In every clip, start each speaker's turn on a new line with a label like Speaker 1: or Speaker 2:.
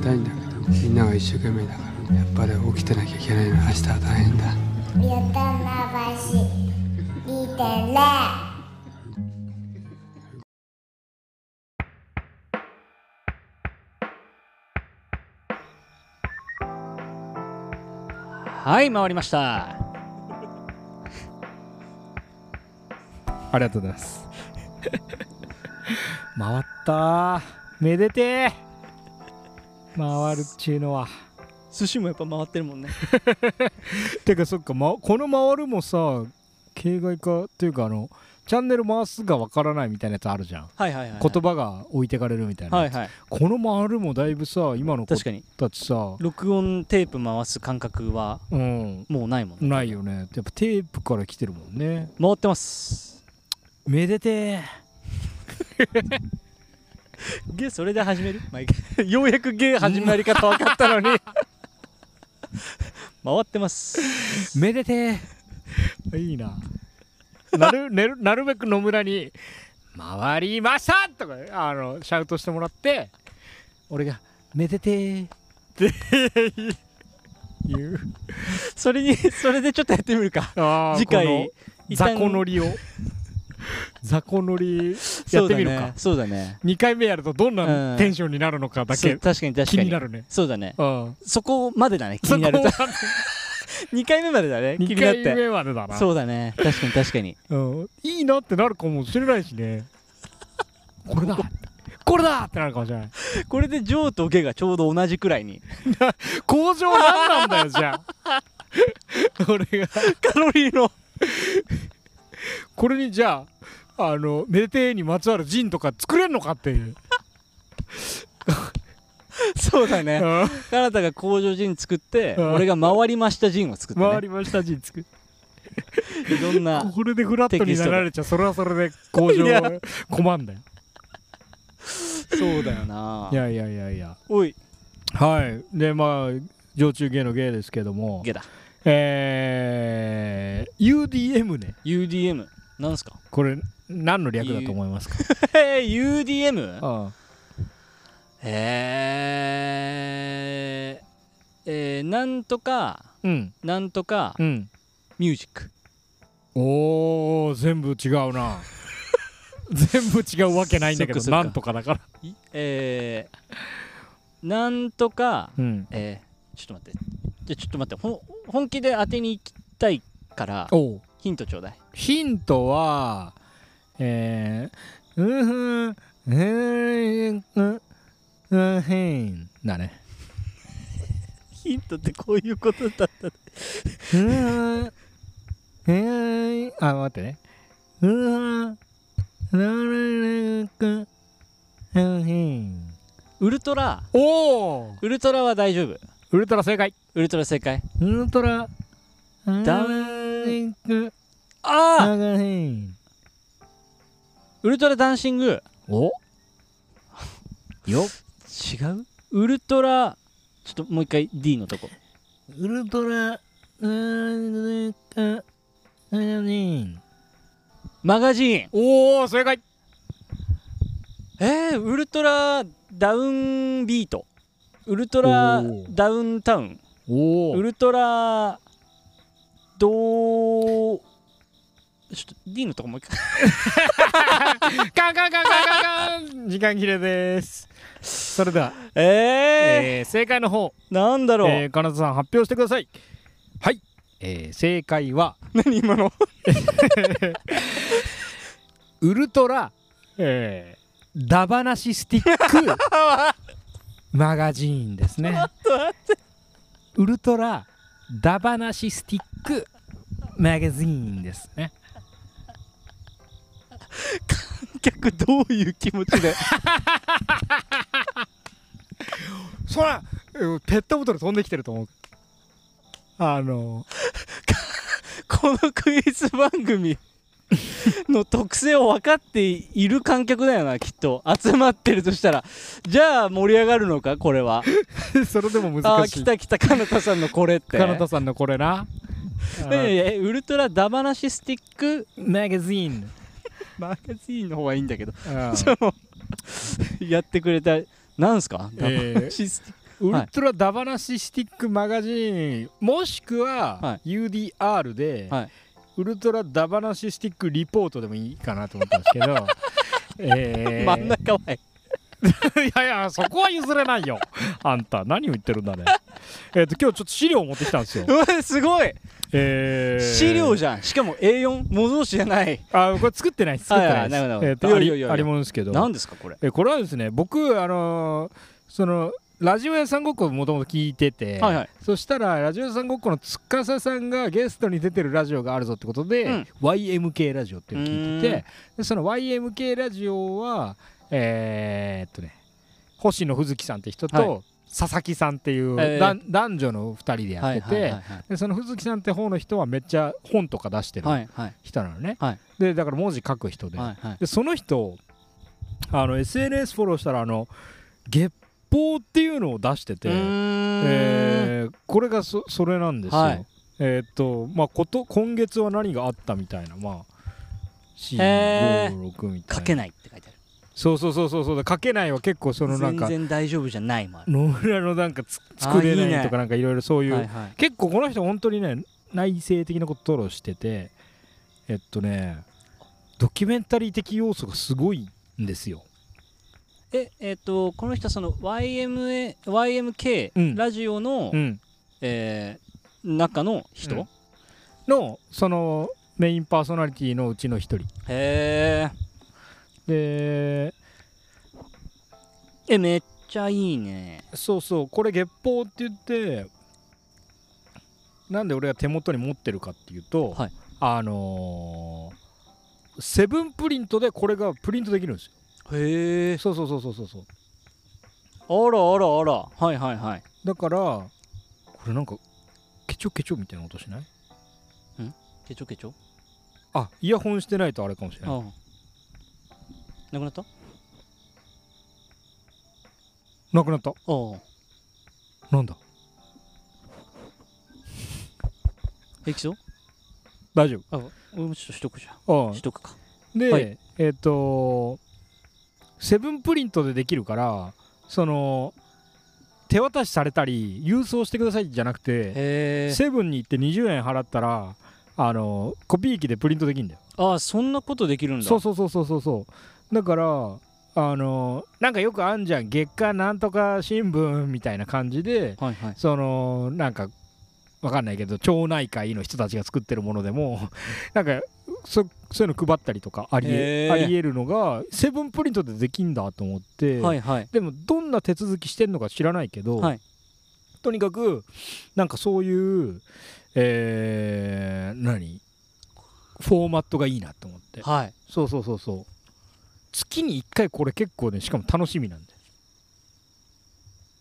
Speaker 1: たいんだけどみんなが一生懸命だからやっぱり起きてなきゃいけないの。明日は大変だ。
Speaker 2: ゆたまばし見てね。
Speaker 3: はい回りました。
Speaker 4: ありがとうございます。回ったー。めでてー回るっちゅうのは。
Speaker 3: 寿司もやっぱ回ってるもんね。
Speaker 4: てかそっか、ま、この回るもさ形骸化っていうかあのチャンネル回すがわからないみたいなやつあるじゃん。
Speaker 3: はいはいはい、はい、
Speaker 4: 言葉が置いてかれるみたいな
Speaker 3: はいはい
Speaker 4: この回るもだいぶさ今の子
Speaker 3: 確かに
Speaker 4: たちさ
Speaker 3: 録音テープ回す感覚は
Speaker 4: うん。
Speaker 3: もうないもんね。
Speaker 4: ないよね。やっぱテープから来てるもんね。
Speaker 3: 回ってます。
Speaker 4: めでて
Speaker 3: ゲそれで始める？毎回。ようやくゲ始まり方分かったのに。回ってます。
Speaker 4: ーめでてー。いいな。なるな るなるべく野村に「回りました!」とかあのシャウトしてもらって俺が「めでてー」って言う。
Speaker 3: それにそれでちょっとやってみるか。次回
Speaker 4: 雑魚乗りを 雑魚乗りやってみるか。
Speaker 3: ねそうだね。
Speaker 4: 2回目やるとどん
Speaker 3: う
Speaker 4: なん。テンションになるのかだけ
Speaker 3: そう確かに確かに。
Speaker 4: 気になるね。
Speaker 3: そうだね。
Speaker 4: うん。
Speaker 3: そこまでだね気になる
Speaker 4: そこまで。
Speaker 3: 2回目までだね気に
Speaker 4: 2回
Speaker 3: なって。
Speaker 4: 目までだな。
Speaker 3: そうだね確かに確かに。
Speaker 4: うん、いいなってなるかもしれないしね。これだ。これだってなるかもしれない。
Speaker 3: これでジョーとゲがちょうど同じくらいに。
Speaker 4: 工場何なんだよじゃあ。俺が。
Speaker 3: カロリーの
Speaker 4: これにじゃああのメデテにまつわるジンとか作れんのかっていう、
Speaker 3: そうだね。
Speaker 4: うん。
Speaker 3: カナタが工場人作って
Speaker 4: うん。
Speaker 3: 俺が回りました人を作ってね。
Speaker 4: 回りましたジン作って
Speaker 3: いろんな
Speaker 4: これでフラットになられちゃそれはそれで工場困んだよ。
Speaker 3: そうだよな。い
Speaker 4: やいやいやいや。
Speaker 3: おい。
Speaker 4: はい。でまあ常駐芸の芸ですけども。
Speaker 3: ゲだ
Speaker 4: えー、UDM ね。
Speaker 3: UDM なんすか？
Speaker 4: これ何の略だと思いますか？
Speaker 3: えー UDM?
Speaker 4: ああ
Speaker 3: えー、えー、なんとか
Speaker 4: うん。
Speaker 3: なんとか
Speaker 4: うん。
Speaker 3: ミュージック。
Speaker 4: おー全部違うな。全部違うわけないんだけどなんとかだから。
Speaker 3: いえー、なんとか
Speaker 4: うん。
Speaker 3: えー、ちょっと待ってじゃあちょっと待ってほん本気で当てに行きたいからヒントちょうだい。
Speaker 4: ヒントはえー、うんふんえーうんうんへんだね
Speaker 3: ヒントってこういうことだった
Speaker 4: うんえーあ待ってねうんなるくうんへん
Speaker 3: ウルトラ
Speaker 4: おお
Speaker 3: ウルトラは大丈夫
Speaker 4: ウルトラ正解。
Speaker 3: ウルトラ正解。
Speaker 4: ウルトラ。
Speaker 3: ダ
Speaker 4: ンク
Speaker 3: ああウルトラダンシング。
Speaker 4: お？よ？
Speaker 3: 違う？ウルトラちょっともう一回 D のとこ。
Speaker 4: ウルトラ。なん
Speaker 3: マガジーン。
Speaker 4: おお正解。
Speaker 3: えー、ウルトラダウンビートウルトラダウンタウン。ウルトラどうちょっと D のとこもう一回。
Speaker 4: カンカンカンカンカンカン。時間切れです。それでは、
Speaker 3: えー、
Speaker 4: えー正解の方、
Speaker 3: なんだろう、
Speaker 4: えー、金田さん発表してください。はい、えー正解は。
Speaker 3: 何今の？
Speaker 4: ウルトラ、えー、ダバナシスティック マガジーンですね。ウルトラダバナシスティックマガジーンですね。
Speaker 3: 客どういう気持ちで？
Speaker 4: そらうんペットボトル飛んできてると思う。あの。
Speaker 3: このクイズ番組 の特性を分かっている観客だよなきっと。集まってるとしたら。じゃあ盛り上がるのかこれは。
Speaker 4: それでも
Speaker 3: あ
Speaker 4: 難しい。
Speaker 3: ー来た来たかなたさんのこれって。
Speaker 4: 金田さんのこれな。
Speaker 3: ええウルトラダバナシスティック？
Speaker 4: マガジーン
Speaker 3: マガジンの方はいいんだけど。やってくれたなんすか？スティック？
Speaker 4: ウルトラダバナシスティックマガジン。もしく
Speaker 3: は
Speaker 4: は UDR で、
Speaker 3: はい
Speaker 4: ウルトラダバナシスティックリポートでもいいかなと思ったんですけど。えー。
Speaker 3: 真ん中はい
Speaker 4: いやいやそこは譲れないよ。あんた何を言ってるんだね。えっと今日ちょっと資料を持ってきたんですよ。
Speaker 3: すごい。
Speaker 4: えー。
Speaker 3: 資料じゃん。しかも A4 模造紙じゃない。
Speaker 4: あこれ作ってない作ってないです。ありものですけど。
Speaker 3: 何ですかこれ。
Speaker 4: えこれはですね僕あのーそのラジオ屋さんごっこをもともと聞いてて、
Speaker 3: はいはい。
Speaker 4: そしたらラジオ屋さんごっこの司さんがゲストに出てるラジオがあるぞってことで、
Speaker 3: うん。
Speaker 4: YMK ラジオっていうのを聞いててでその YMK ラジオはえーっとね星野藤樹さんって人と、
Speaker 3: はい。
Speaker 4: 佐々木さんっていう、
Speaker 3: えー。
Speaker 4: 男女の2人でやってて、
Speaker 3: はいはいはい
Speaker 4: でその藤木さんって方の人はめっちゃ本とか出してる
Speaker 3: はいはい。
Speaker 4: 人なのね、
Speaker 3: はい。
Speaker 4: でだから文字書く人で、
Speaker 3: はいはい。
Speaker 4: でその人あの SNS フォローしたらあの月報っていうのを出してて、えーこれがそそれなんですよ、
Speaker 3: はい。
Speaker 4: えーっとまあこと今月は何があったみたいなまあ
Speaker 3: へー
Speaker 4: 456みたいな。
Speaker 3: 書けないって書いてある。
Speaker 4: そうそうそうそうそう。で書けないは結構そのなん
Speaker 3: 全
Speaker 4: か
Speaker 3: 然大丈夫じゃないもある
Speaker 4: 野村のなんかつ作れないとかなんかいろいろそういう
Speaker 3: はいはい。
Speaker 4: 結構この人本当にね内省的なことをしててえっとねドキュメンタリー的要素がすごいんですよ
Speaker 3: ええっ、とこの人はその YMA YMK、
Speaker 4: うん。
Speaker 3: ラジオの、
Speaker 4: うん。
Speaker 3: えー中の人、
Speaker 4: うん。のそのメインパーソナリティのうちの一人。
Speaker 3: へえ
Speaker 4: で
Speaker 3: えめっちゃいいね。
Speaker 4: そうそう。これ月報って言ってなんで俺が手元に持ってるかっていうと、
Speaker 3: はい
Speaker 4: あのーセブンプリントでこれがプリントできるんですよ
Speaker 3: へえ。
Speaker 4: そうそうそうそうそう。そう
Speaker 3: あらあらあら。はいはいはい。
Speaker 4: だからこれなんかケチョケチョみたいな音しない？
Speaker 3: ケチョケチョ？
Speaker 4: あイヤホンしてないとあれかもしれない。
Speaker 3: あなくなった？あ
Speaker 4: なくなった？
Speaker 3: あ
Speaker 4: なんだ？
Speaker 3: 平気そう
Speaker 4: 大丈
Speaker 3: あ俺もちょっとしとくじゃん。
Speaker 4: 夫ああ。
Speaker 3: しとくか。
Speaker 4: で、
Speaker 3: はい。
Speaker 4: えっ、とセブンプリントでできるからその手渡しされたり郵送してくださいじゃなくてセブンに行って20円払ったらあのコピー機でプリントできるんだよ。
Speaker 3: あそんなことできるんだ。
Speaker 4: そうそうそうそうそうそう。だからあのなんかよくあんじゃん。月刊なんとか新聞みたいな感じで
Speaker 3: はいはい。
Speaker 4: そのなんかわかんないけど町内会の人たちが作ってるものでもなんかそそういうの配ったりとかありえありえるのがセブンプリントでできんだと思って、
Speaker 3: はいはい。
Speaker 4: でもどんな手続きしてんのか知らないけど、
Speaker 3: はい。
Speaker 4: とにかくなんかそういうえー、何？フォーマットがいいなと思って。
Speaker 3: はい。
Speaker 4: そうそうそうそう。月に1回これ結構ねしかも楽しみなんで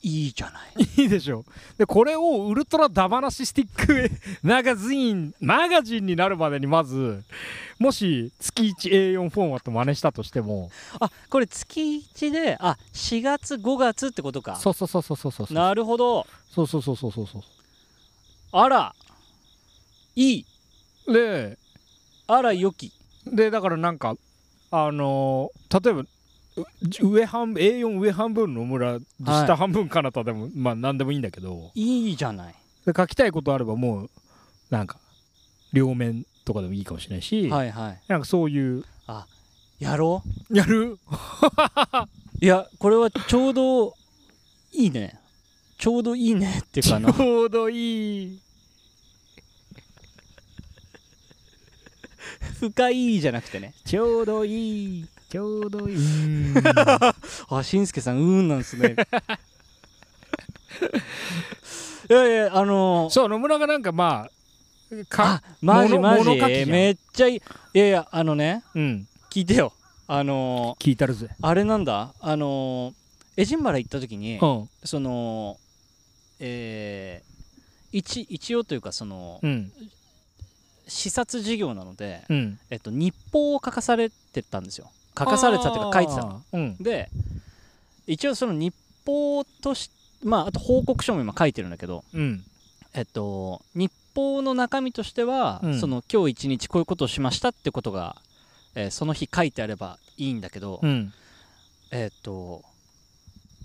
Speaker 3: いいじゃない。
Speaker 4: いいでしょ。でこれをウルトラダバナシスティック マガジンマガジンになるまでにまずもし月 1A4 フォーマット真似したとしても。
Speaker 3: あこれ月1であ4月5月ってことか。
Speaker 4: そうそうそうそうそうそうそう。
Speaker 3: なるほど。
Speaker 4: そうそうそうそうそうそ
Speaker 3: あら。いい。う
Speaker 4: で
Speaker 3: あらよき。
Speaker 4: でだからなんかあのー例えばう上半分 A4 上半分の村下半分かなたでも、まあ何でもいいんだけど。
Speaker 3: いいじゃない。
Speaker 4: で書きたいことあればもうなんか両面とかでもいいかもしれないし、
Speaker 3: はいはい。
Speaker 4: なんかそういう。
Speaker 3: やろ
Speaker 4: やる？
Speaker 3: う いやこれはちょうどいいね。ちょうどいいねっていう
Speaker 4: ち
Speaker 3: かな。
Speaker 4: ょうどいい。
Speaker 3: 深いじゃなくてね。
Speaker 4: ちょうどいいちょうどいい。
Speaker 3: あしんすけさんうーんなんですね。いやいやあのー、
Speaker 4: そう野村がなんかまあか
Speaker 3: あマジ
Speaker 4: 物
Speaker 3: マジ。めっちゃいい。いやいやあのね
Speaker 4: うん。
Speaker 3: 聞いてよ。あの
Speaker 4: 聞いたるぜ。
Speaker 3: ー、あれなんだ？あのー、エジンバラ行った時に、
Speaker 4: うん。
Speaker 3: そのえー、一一応というかその
Speaker 4: うん。
Speaker 3: 視察事業なので、
Speaker 4: うん。
Speaker 3: えっと、日報を書かされてたんですよ書かされてたっていうか書いてたの。
Speaker 4: うん。
Speaker 3: で一応その日報としまああと報告書も今書いてるんだけど
Speaker 4: うん。
Speaker 3: えっと日報の中身としては、
Speaker 4: うん。
Speaker 3: その今日一日こういうことをしましたってことが、えーその日書いてあればいいんだけど、
Speaker 4: うん。
Speaker 3: えっと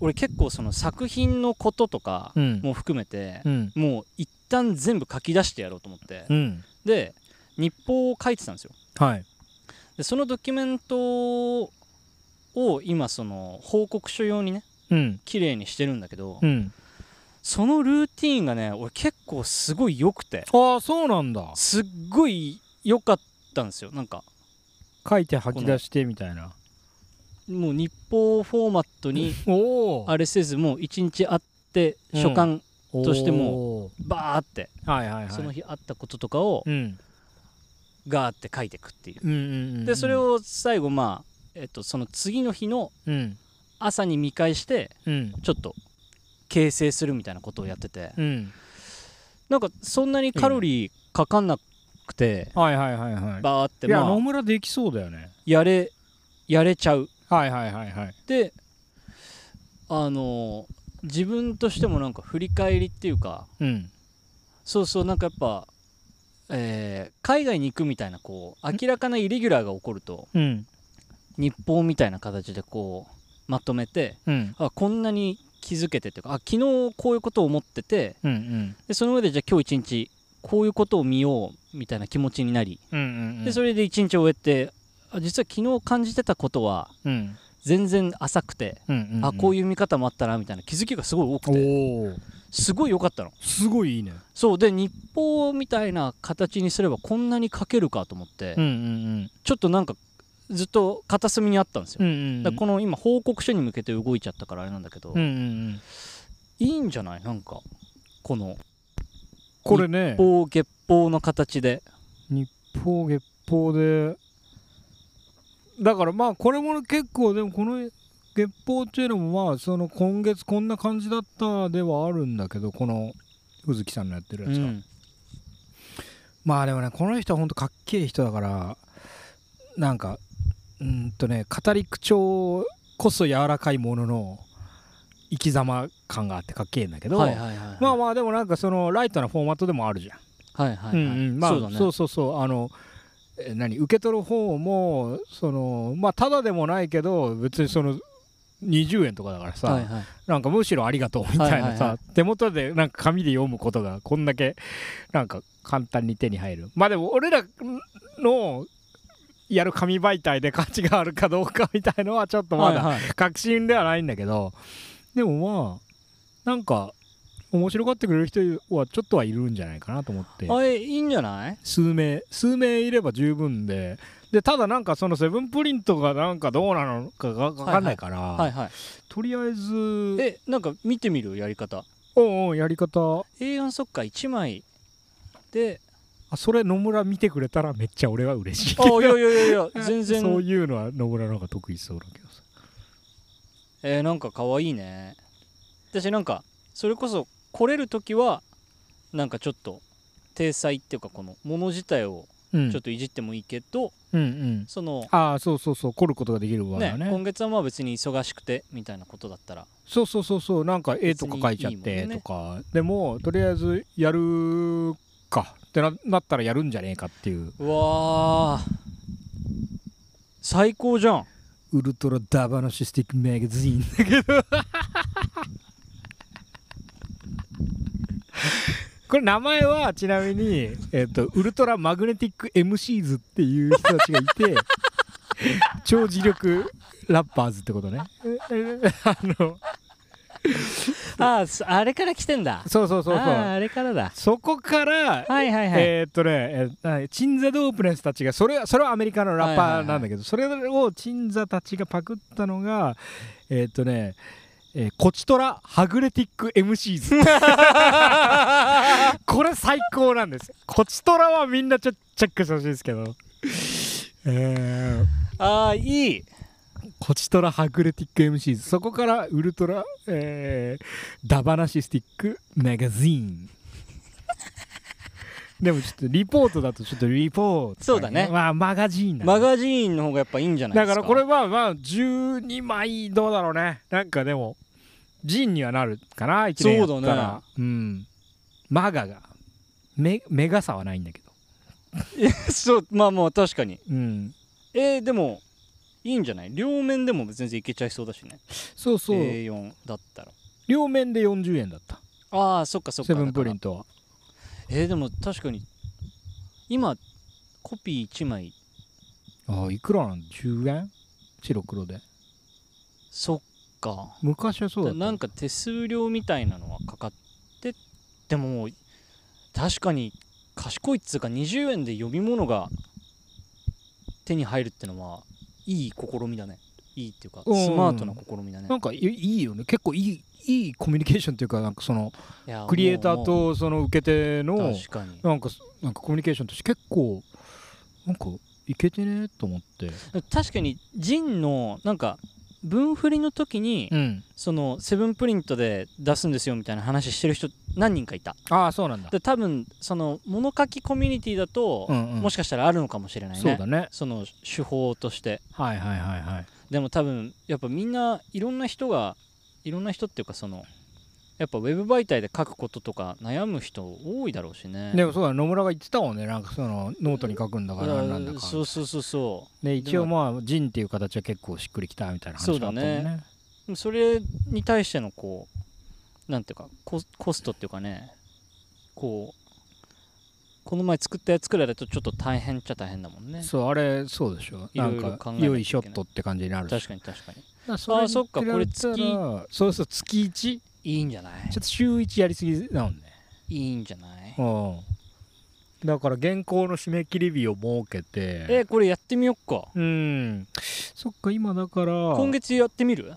Speaker 3: 俺結構その作品のこととか
Speaker 4: うん。
Speaker 3: も含めて、
Speaker 4: うん。
Speaker 3: もう一旦全部書き出してやろうと思って、
Speaker 4: うん。
Speaker 3: で日報を書いてたんですよ。
Speaker 4: はい
Speaker 3: でそのドキュメントを今その報告書用にね
Speaker 4: うん。
Speaker 3: 綺麗にしてるんだけど、
Speaker 4: うん。
Speaker 3: そのルーティーンがね俺結構すごい良くて。
Speaker 4: ああそうなんだ。
Speaker 3: すっごい良かったんですよ。なんか
Speaker 4: 書いて吐き出してみたいな。
Speaker 3: もう日報フォーマットに あれせずもう一日あって
Speaker 4: うん。
Speaker 3: 書簡としても
Speaker 4: も
Speaker 3: バーってその日あったこととかを
Speaker 4: うん
Speaker 3: ガーって書いていくっていう。
Speaker 4: うんうんうん
Speaker 3: でそれを最後まあえっとその次の日の
Speaker 4: うん。
Speaker 3: 朝に見返して
Speaker 4: うん
Speaker 3: ちょっと形成するみたいなことをやってて。
Speaker 4: うん。
Speaker 3: なんかそんなにカロリーかかんなくて
Speaker 4: はいはいはいはい。
Speaker 3: バーってまあ
Speaker 4: 野村できそうだよね。
Speaker 3: やれやれちゃう。
Speaker 4: はいはいはいはい。
Speaker 3: であの自分としてもなんか振り返りっていうか
Speaker 4: うん。
Speaker 3: そうそうなんかやっぱ、えー海外に行くみたいなこう明らかなイレギュラーが起こると
Speaker 4: うん。
Speaker 3: 日報みたいな形でこうまとめて
Speaker 4: うん。
Speaker 3: あこんなに気づけてっていうかあ昨日こういうことを思ってて
Speaker 4: うんうん。
Speaker 3: でその上でじゃあ今日一日こういうことを見ようみたいな気持ちになり
Speaker 4: うんうん
Speaker 3: でそれで一日終えてあ実は昨日感じてたことは
Speaker 4: うん。
Speaker 3: 全然浅くて、
Speaker 4: うんうん
Speaker 3: あこう
Speaker 4: いう
Speaker 3: 見方もあったなみたいな気づきがすごい多くてすごい良かったの。
Speaker 4: すごいいいね。
Speaker 3: そう。で日報みたいな形にすればこんなに書けるかと思って、
Speaker 4: うんうん
Speaker 3: ちょっとなんかずっと片隅にあったんですよ、
Speaker 4: うんうん。
Speaker 3: だからこの今報告書に向けて動いちゃったからあれなんだけど、
Speaker 4: うんうんうん。
Speaker 3: いいんじゃない？なんかこの
Speaker 4: これね。
Speaker 3: 日報月報の形で。
Speaker 4: 日報月報で。だからまあこれも結構でもこの月報っていうのもまあその今月こんな感じだったではあるんだけどこの宇月さんのやってるやつは、
Speaker 3: うん。
Speaker 4: まあでもねこの人はほんとかっけえ人だからなんかうーんとね語り口調こそ柔らかいものの生き様感があってかっけえんだけど、
Speaker 3: はいはいはい
Speaker 4: まあまあでもなんかそのライトなフォーマットでもあるじゃん。
Speaker 3: はいはいはい、
Speaker 4: うんうん。まあ
Speaker 3: そうだね。
Speaker 4: そうそうそうあのえ何？受け取る方もそのまあただでもないけど別にその20円とかだからさ、
Speaker 3: はいはい。
Speaker 4: なんかむしろありがとうみたいなさ、
Speaker 3: はいはいは
Speaker 4: 手元でなんか紙で読むことがこんだけなんか簡単に手に入る。まあでも俺らのやる紙媒体で価値があるかどうかみたいのはちょっとまだ
Speaker 3: はいはい。
Speaker 4: 確信ではないんだけどでもまあなんか面白がってくれる人はちょっとはいるんじゃないかなと思って。
Speaker 3: あれいいんじゃない？
Speaker 4: 数名数名いれば十分ででただなんかそのセブンプリントがなんかどうなのかが分かんないから、
Speaker 3: はいはい。
Speaker 4: とりあえず
Speaker 3: えなんか見てみるやり方？
Speaker 4: おうおうやり方。
Speaker 3: A4 そっか1枚。で
Speaker 4: あそれ野村見てくれたらめっちゃ俺は嬉しい
Speaker 3: あいやいやいやいや 全然。
Speaker 4: そういうのは野村の方が得意そうだけどさ。
Speaker 3: えー、なんか可愛いね。私なんかそれこそ来れる時はなんかちょっと体裁っていうかこのもの自体を
Speaker 4: うん
Speaker 3: ちょっといじってもいいけど、
Speaker 4: うんうん。
Speaker 3: その
Speaker 4: ああそうそうそう凝ることができる場合
Speaker 3: ね。
Speaker 4: はね
Speaker 3: 今月はまあ別に忙しくてみたいなことだったら。
Speaker 4: そうそうそうそうなんか絵とか描いちゃってとか。でもとりあえずやるかってななったらやるんじゃねえかっていう。
Speaker 3: うわー。最高じゃん。
Speaker 4: ウルトラダバナシスティックマガジンだけどこれ名前はちなみに、えっとウルトラマグネティック MCs っていう人たちがいて 超磁力ラッパーズってことね。あの
Speaker 3: ああれから来てんだ。
Speaker 4: そうそうそうそう。
Speaker 3: あれからだ。
Speaker 4: そこから、
Speaker 3: はいはいはい、
Speaker 4: えーっとね、えーはいチンザ・ドープネスたちがそれはそれはアメリカのラッパーなんだけど、それをチンザたちがパクったのがえーっとねえーコチトラハグレティック MCs これ最高なんです。コチトラはみんなちょチェックしてほしいですけど。えー
Speaker 3: ああいい。
Speaker 4: コチトラハグレティック MCs そこからウルトラ、えーダバナシスティックマガジン。でもちょっとリポートだとちょっとリポート、
Speaker 3: そうだね。
Speaker 4: まあマガジンだ、
Speaker 3: マガジーンの方がやっぱいいんじゃないですか？
Speaker 4: だからこれはまあ12枚どうだろうね。なんかでもジンにはなるかな1年やったら。
Speaker 3: そうだね。
Speaker 4: うん。マガがメメガさはないんだけど。
Speaker 3: そうまあまあ確かに。
Speaker 4: うん。
Speaker 3: えー、でもいいんじゃない？両面でも全然いけちゃいそうだしね。
Speaker 4: そうそう、
Speaker 3: A4 だったら。
Speaker 4: 両面で40円だった。
Speaker 3: ああそっかそっか。
Speaker 4: セブンプリン
Speaker 3: ト
Speaker 4: トは。
Speaker 3: えーでも確かに今コピー1枚。
Speaker 4: ああいくらなん？だ10円？白黒で。
Speaker 3: そっか。
Speaker 4: 昔はそうだった。
Speaker 3: なんか手数料みたいなのはかかってでも確かに賢いっつうか20円で読み物が手に入るってのはいい試みだね。いいっていうか
Speaker 4: うん。
Speaker 3: スマートな試みだね。
Speaker 4: なんかいいよね。結構いいいいコミュニケーションっていうかなんかそのクリエイターとその受け手の
Speaker 3: かに。
Speaker 4: なんかなんかコミュニケーションとして結構なんかいけてねと思って。
Speaker 3: 確かにジンのなんか分振りの時に、
Speaker 4: うん。
Speaker 3: そのセブンプリントで出すんですよみたいな話してる人何人かいた。
Speaker 4: ああそうなんだ。
Speaker 3: で多分その物書きコミュニティだと、
Speaker 4: うんうん。
Speaker 3: もしかしたらあるのかもしれないね。
Speaker 4: そうだね。
Speaker 3: その手法として。
Speaker 4: はいはいはいはい。
Speaker 3: でも多分やっぱみんないろんな人がいろんな人っていうかそのやっぱウェブ媒体で書くこととか悩む人多いだろうしね。
Speaker 4: でもそうだ野村が言ってたもんねなんかそのノートに書くんだからなんだか
Speaker 3: そうそうそうそ
Speaker 4: で一応まあ ZINE っていう形は結構しっくりきたみたいな話があったもん
Speaker 3: そうだ
Speaker 4: ね。
Speaker 3: うそれに対してのこうなんていうかココストっていうかねこうこの前作ったやつくらいだとちょっと大変っちゃ大変だもんね。
Speaker 4: そうあれそうでしょ。なんかよいしょっとって感じになるし。
Speaker 3: 確かに確かに。あそっかこれ
Speaker 4: そうそう月1ち
Speaker 3: いいんじゃない？
Speaker 4: ょっと週1やりすぎなのね。
Speaker 3: いいんじゃない？
Speaker 4: うん。だから原稿の締め切り日を設けて。
Speaker 3: えこれやってみよっか。
Speaker 4: うん。そっか今だから。
Speaker 3: 今月やってみる？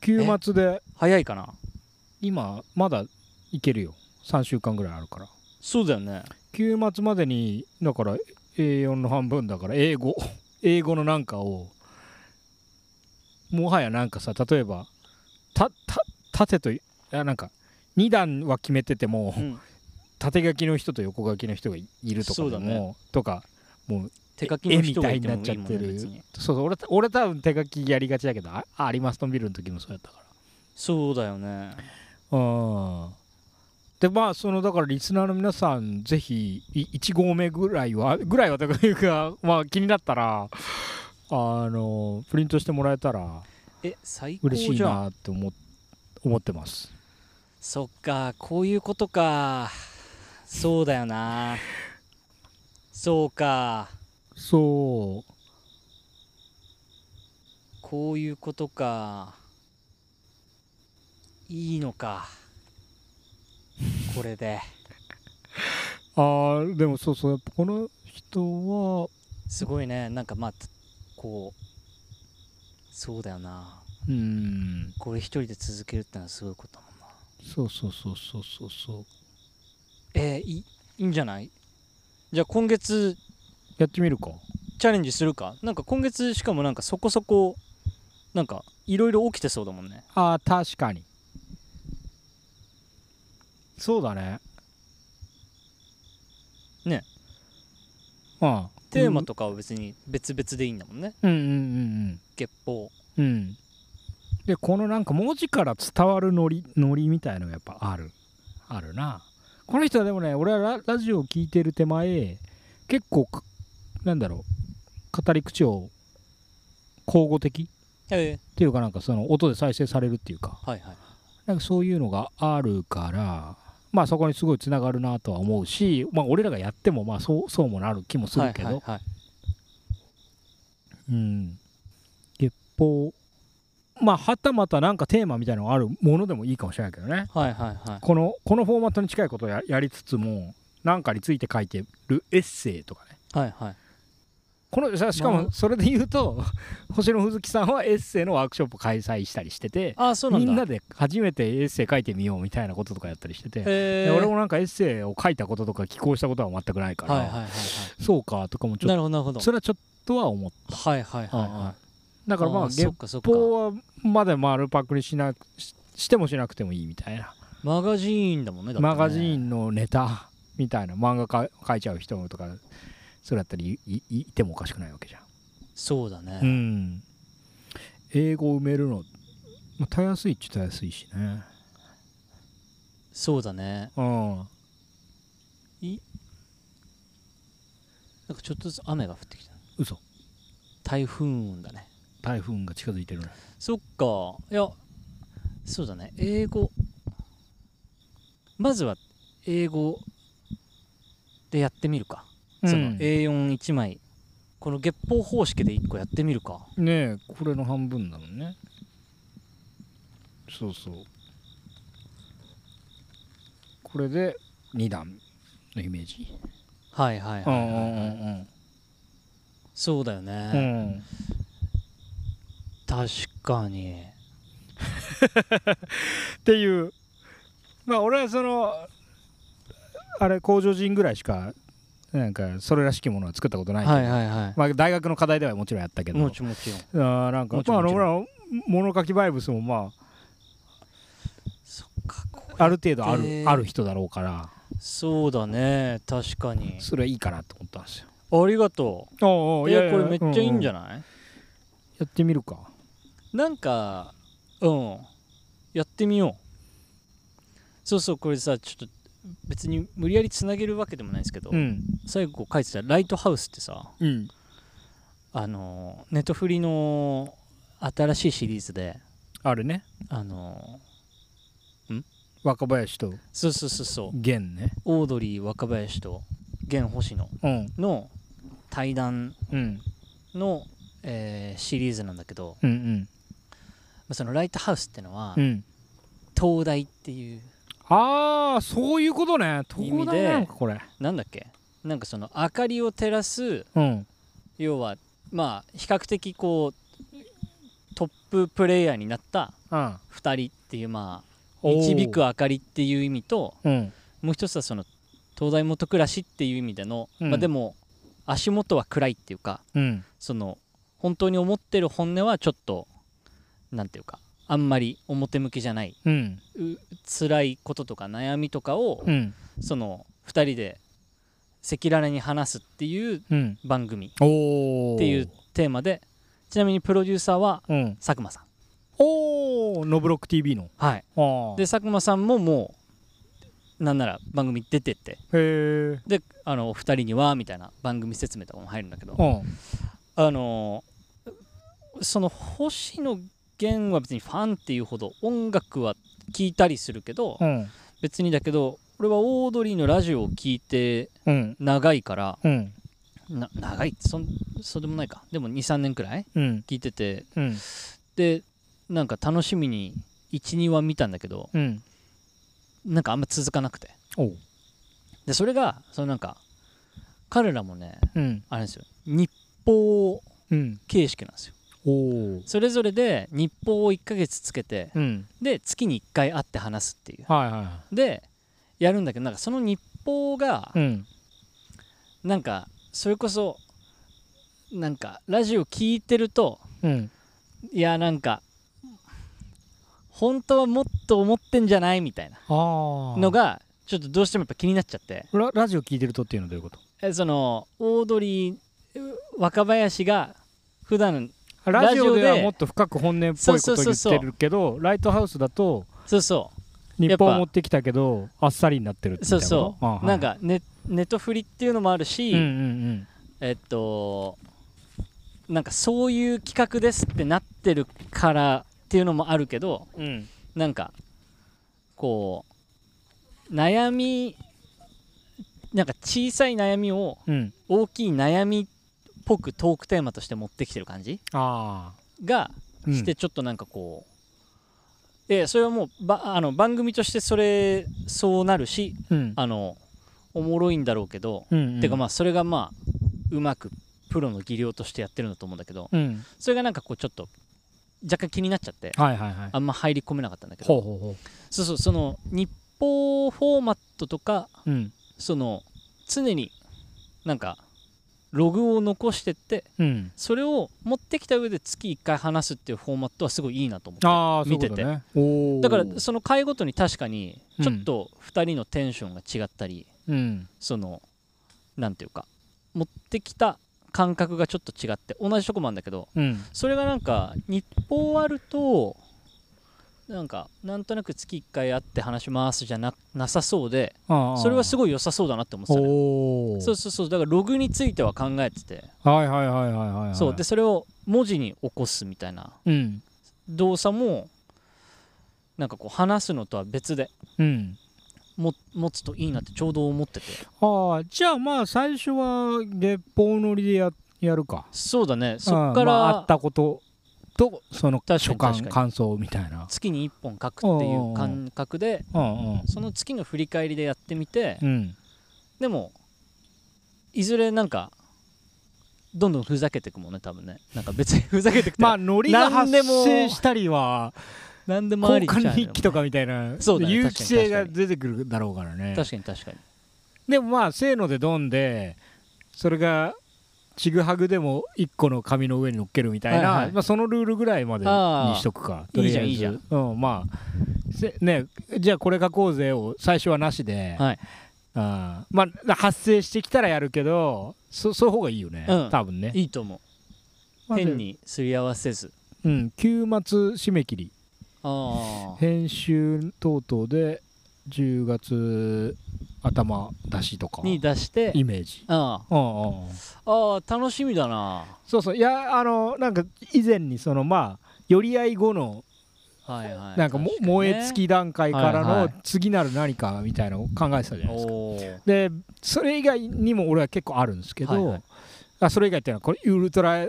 Speaker 4: 休末で。
Speaker 3: 早いかな？
Speaker 4: 今まだいけるよ。3週間ぐらいあるから。
Speaker 3: そうだよね。
Speaker 4: 休末までにだから A4 の半分だから英語。英語のなんかをもはやなんかさ例えばたた縦といやなんか2段は決めてても、
Speaker 3: うん。
Speaker 4: 縦書きの人と横書きの人がいるとかでも、
Speaker 3: ね。
Speaker 4: とかもう
Speaker 3: 手書きの
Speaker 4: 絵み
Speaker 3: 人がい
Speaker 4: いになっ
Speaker 3: もいいもんね
Speaker 4: ちゃってるそうそう俺俺多分手書きやりがちだけどああリマストンビルの時もそうやったか
Speaker 3: そうだよね。
Speaker 4: らうん。でまあそのだからリスナーの皆さんぜひい1合目ぐらいは ぐらいはというか まあ気になったらあのプリントしてもらえたら
Speaker 3: え最高
Speaker 4: 嬉しい
Speaker 3: じゃん
Speaker 4: なって思思ってます
Speaker 3: そっかこういうことか。そうだよな。そうか。
Speaker 4: そう。
Speaker 3: こういうことか。いいのか。これで。
Speaker 4: あーでもそうそう。やっぱこの人は。
Speaker 3: すごいね。なんかまあたこうそうだよな。
Speaker 4: うん。
Speaker 3: これ一人で続けるってのはすごいこと
Speaker 4: そうそうそうそうそうそう。
Speaker 3: えー、いいいいんじゃない？じゃあ今月
Speaker 4: やってみるか。
Speaker 3: チャレンジするか？なんか今月しかもなんかそこそこなんかいろいろ起きてそうだもんね。
Speaker 4: ああ確かに。そうだね。
Speaker 3: ね。
Speaker 4: うん。
Speaker 3: テーマとかは別に別々でいいんだもんね。
Speaker 4: うんうんうん
Speaker 3: 月報。
Speaker 4: うんうんでこのなんか文字から伝わるノリノリみたいのがやっぱある。あるな。この人はでもね俺はララジオを聞いてる手前結構かなんだろう語り口を交互的？っ
Speaker 3: え。
Speaker 4: ていうかなんかその音で再生されるっていうか。
Speaker 3: ー、はいはい。
Speaker 4: なんかそういうのがあるからまあそこにすごいつながるなとは思うしまあ俺らがやってもまあそうそうもなる気もするけど、
Speaker 3: はいはいはい。
Speaker 4: うん。月報まあはたまたなんかテーマみたいなのがあるものでもいいかもしれないけどね。
Speaker 3: はいはいはい。
Speaker 4: このこのフォーマットに近いことをややりつつもなんかについて書いてるエッセイとかね。
Speaker 3: はいはい。
Speaker 4: このさしか
Speaker 3: まあ
Speaker 4: もそれで言うと 星野ふきさんはエッセイのワークショップを開催したりしてて
Speaker 3: ああそうなんだ。
Speaker 4: みんなで初めてエッセイ書いてみようみたいなこととかやったりしてて俺もなんかエッセイを書いたこととか寄稿したことは全くないから、
Speaker 3: はいはいはいは
Speaker 4: そうかとかもちょっ
Speaker 3: いなるほど
Speaker 4: それはちょっとは思っ
Speaker 3: はいはいはい
Speaker 4: た、
Speaker 3: は
Speaker 4: だからまあ月報はまで丸パクにしなししてもしなくてもいいみたいな、
Speaker 3: マガジーンだもんねね。
Speaker 4: マガジーンのネタみたいな。漫画か書いちゃう人とかそれだったらいいいいてもおかしくないわけじゃん、
Speaker 3: そうだね、
Speaker 4: うん。英語埋めるの、まあ、たやすいっちゃたやすいしね。
Speaker 3: そうだね。
Speaker 4: うん。
Speaker 3: なんかちょっとずつ雨が降ってきた。
Speaker 4: 嘘。
Speaker 3: 台風だね
Speaker 4: 台風が近づいてるね
Speaker 3: そっか。いやそうだね。英語。まずは英語でやってみるか、その A41 枚。この月報方式で1個やってみるか。
Speaker 4: ねえこれの半分だもんね。そうそう。これで2段のイメージ。
Speaker 3: はいはい
Speaker 4: うん
Speaker 3: はい、
Speaker 4: うんうん
Speaker 3: そうだよ
Speaker 4: う
Speaker 3: ね、
Speaker 4: ん
Speaker 3: 確かに。
Speaker 4: っていう。まあ俺はそのあれ工場人ぐらいしかなんかそれらしきものは作ったことないけど、
Speaker 3: はいはいは
Speaker 4: まあ、大学の課題ではもちろんやったけ
Speaker 3: い
Speaker 4: ど。
Speaker 3: もちろんもちろん。
Speaker 4: あーなんか
Speaker 3: もちろん
Speaker 4: まあ俺ら物書きバイブスもまあある程度ある,、
Speaker 3: えー
Speaker 4: ある人だろうから。
Speaker 3: そうだね。確かに。
Speaker 4: それはいいかなと思ったんですよ。
Speaker 3: ありがとう。
Speaker 4: おう
Speaker 3: いやこれめっちゃいいんじゃ
Speaker 4: ない、
Speaker 3: ない、
Speaker 4: やってみるか
Speaker 3: なんかうん。やってみよう。そうそうこれさちょっと別に無理やりつなげるわけでもないんですけど、
Speaker 4: うん。
Speaker 3: 最後書いてた「ライトハウス」ってさ
Speaker 4: うん。
Speaker 3: あのネットフリの新しいシリーズで
Speaker 4: あるね。
Speaker 3: あの
Speaker 4: 若林と
Speaker 3: そうそうそうそう。
Speaker 4: 源ね。
Speaker 3: オードリー若林と源星野
Speaker 4: うん。
Speaker 3: の対談
Speaker 4: うん。
Speaker 3: の、えーシリーズなんだけど、
Speaker 4: うんうん。
Speaker 3: まあそのライトハウスってのは、
Speaker 4: うん。
Speaker 3: 東大っていう
Speaker 4: ああそういうことね。
Speaker 3: 意味で
Speaker 4: 東大なのかこれ。
Speaker 3: なんだっけ？なんかその明かりを照らす
Speaker 4: うん。
Speaker 3: 要はまあ比較的こうトッププレイヤーになった
Speaker 4: うん。
Speaker 3: 2人っていうまあ導く明かりっていう意味と
Speaker 4: うん。
Speaker 3: もう一つはその東大元暮らしっていう意味での、
Speaker 4: うん。
Speaker 3: まあでも足元は暗いっていうか
Speaker 4: うん。
Speaker 3: その本当に思ってる本音はちょっとなんていうかあんまり表向きじゃない
Speaker 4: うん。
Speaker 3: う辛いこととか悩みとかを、
Speaker 4: うん。
Speaker 3: その2人で赤裸々に話すっていう
Speaker 4: うん。
Speaker 3: 番組
Speaker 4: おお
Speaker 3: っていうテーマでちなみにプロデューサーは
Speaker 4: うん。
Speaker 3: 佐久間さん。
Speaker 4: おおノブロック TV の。
Speaker 3: はい。で佐久間さんももうなんなら番組出てって。
Speaker 4: へえ
Speaker 3: であのお二人にはみたいな番組説明とかも入るんだけど
Speaker 4: うん。
Speaker 3: あのその星野源は別にファンっていうほど音楽は聴いたりするけど
Speaker 4: うん。
Speaker 3: 別にだけど俺はオードリーのラジオを聴いて
Speaker 4: うん。
Speaker 3: 長いから
Speaker 4: うん。
Speaker 3: な長い？そんそうでもないか。でも23年くらい
Speaker 4: うん。
Speaker 3: 聞いてて
Speaker 4: うん。
Speaker 3: でなんか楽しみに12話見たんだけど
Speaker 4: うん。
Speaker 3: なんかあんま続かなくて。でそれがそのなんか彼らもね
Speaker 4: うん。
Speaker 3: あれですよ。日報
Speaker 4: うん。
Speaker 3: 形式なんですよそれぞれで日報を1ヶ月つけて
Speaker 4: うん。
Speaker 3: で月に1回会って話すっていう。
Speaker 4: はいはいは
Speaker 3: でやるんだけどなんかその日報が
Speaker 4: いうん。
Speaker 3: なんかそれこそなんかラジオ聞いてると
Speaker 4: うん。
Speaker 3: いやなんか本当はもっと思ってんじゃないみたいなのがちょっとどうしてもやっぱ気になっちゃって。
Speaker 4: ララジオ聞いてるとっていうのはどういうこと？
Speaker 3: えそのオードリーう若林が普段
Speaker 4: ラジオではもっと深く本音っぽいこと言ってるけどライトハウスだと
Speaker 3: そうそう。
Speaker 4: 日本持ってきたけどあっさりになってるって
Speaker 3: そうそう。なんかネネトフリっていうのもあるし、
Speaker 4: うんうん
Speaker 3: えっとなんかそういう企画ですってなってるからっていうのもあるけど
Speaker 4: うん。うん
Speaker 3: なんかこう悩みなんか小さい悩みを
Speaker 4: うん。
Speaker 3: 大きい悩みっぽくトークテーマとして持ってきてる感じ？
Speaker 4: あ
Speaker 3: が
Speaker 4: あ
Speaker 3: してちょっとなんかこう、えそれはもうばあの番組としてそれそうなるし
Speaker 4: うん。
Speaker 3: あのおもろいんだろうけど、
Speaker 4: うんうん。
Speaker 3: てかまあそれがまあうまくプロの技量としてやってるんだと思うんだけど
Speaker 4: うん。
Speaker 3: それがなんかこうちょっと若干気になっちゃって
Speaker 4: はいはいはい。
Speaker 3: あんま入り込めなかったんだけど。そうそうその日報フォーマットとか
Speaker 4: ううん。
Speaker 3: その常になんかログを残してって
Speaker 4: うん。
Speaker 3: それを持ってきた上で月1回話すっていうフォーマットはすごいいいなと思って見てて。
Speaker 4: ね
Speaker 3: だからその回ごとに確かに
Speaker 4: うん。
Speaker 3: ちょっと2人のテンションが違ったり、
Speaker 4: うん。
Speaker 3: そのなんていうか持ってきた感覚がちょっと違って同じとこもあるんだけど
Speaker 4: うん。
Speaker 3: それがなんか日報あるとなんかなんとなく月1回会って話しますじゃななさそうでそれはす
Speaker 4: ご
Speaker 3: ごい良さそうだなって思ってたそうそうそう。だからログについては考えてて。
Speaker 4: はいはいはいはいはいはい。
Speaker 3: そう。でそれを文字に起こすみたいな。
Speaker 4: うん。
Speaker 3: 動作もなんかこう話すのとは別で
Speaker 4: うん。
Speaker 3: も持つといいなってちょうど思ってて。
Speaker 4: ああじゃあまあ最初は月報乗りでややるか。
Speaker 3: そうだね。そっか
Speaker 4: うん。まあ、あ
Speaker 3: ら
Speaker 4: ったこととその
Speaker 3: 確
Speaker 4: 所
Speaker 3: かに確かに。
Speaker 4: 感感想みたいな。
Speaker 3: 月に1本書くっていう感覚でその月の振り返りでやってみて
Speaker 4: うん。
Speaker 3: でもいずれなんかどんどんふざけていくもんね多分ね。なんか別に ふざけていく
Speaker 4: まあノリが発
Speaker 3: 何でも
Speaker 4: 生したりは
Speaker 3: 何でもあり
Speaker 4: 交換日記とかみたいな
Speaker 3: そう
Speaker 4: 有機性が出てくるだろうからね。
Speaker 3: 確かに確かに。
Speaker 4: でもまあせーのでドンでそれがちぐはぐでも1個の紙の上に乗っけるみたいな、
Speaker 3: はいはい。
Speaker 4: まあ、そのルールぐらいまでにしとくかとりあえず。
Speaker 3: いいじゃんいい
Speaker 4: うん、まあせねじゃあこれ書こうぜを最初はなしで、
Speaker 3: はい。
Speaker 4: まあ発生してきたらやるけどそそういう方がいいよね、
Speaker 3: うん。
Speaker 4: 多分ね。
Speaker 3: いいと思う。変にすり合わせず。
Speaker 4: うん休末締め切り。編集等々で10月頭出しとか。
Speaker 3: に出して。
Speaker 4: イメージ。
Speaker 3: ああ楽しみだな。
Speaker 4: そうそう。いやあのなんか以前にそのまあ寄り合い後の
Speaker 3: はいはい。
Speaker 4: なんか
Speaker 3: ね。
Speaker 4: 燃え尽き段階からの
Speaker 3: はいはい。
Speaker 4: 次なる何かみたいなのを考えてたじゃないですか。
Speaker 3: おー。
Speaker 4: でそれ以外にも俺は結構あるんですけど、
Speaker 3: はいはい。
Speaker 4: あそれ以外っていうのはこれウルトラ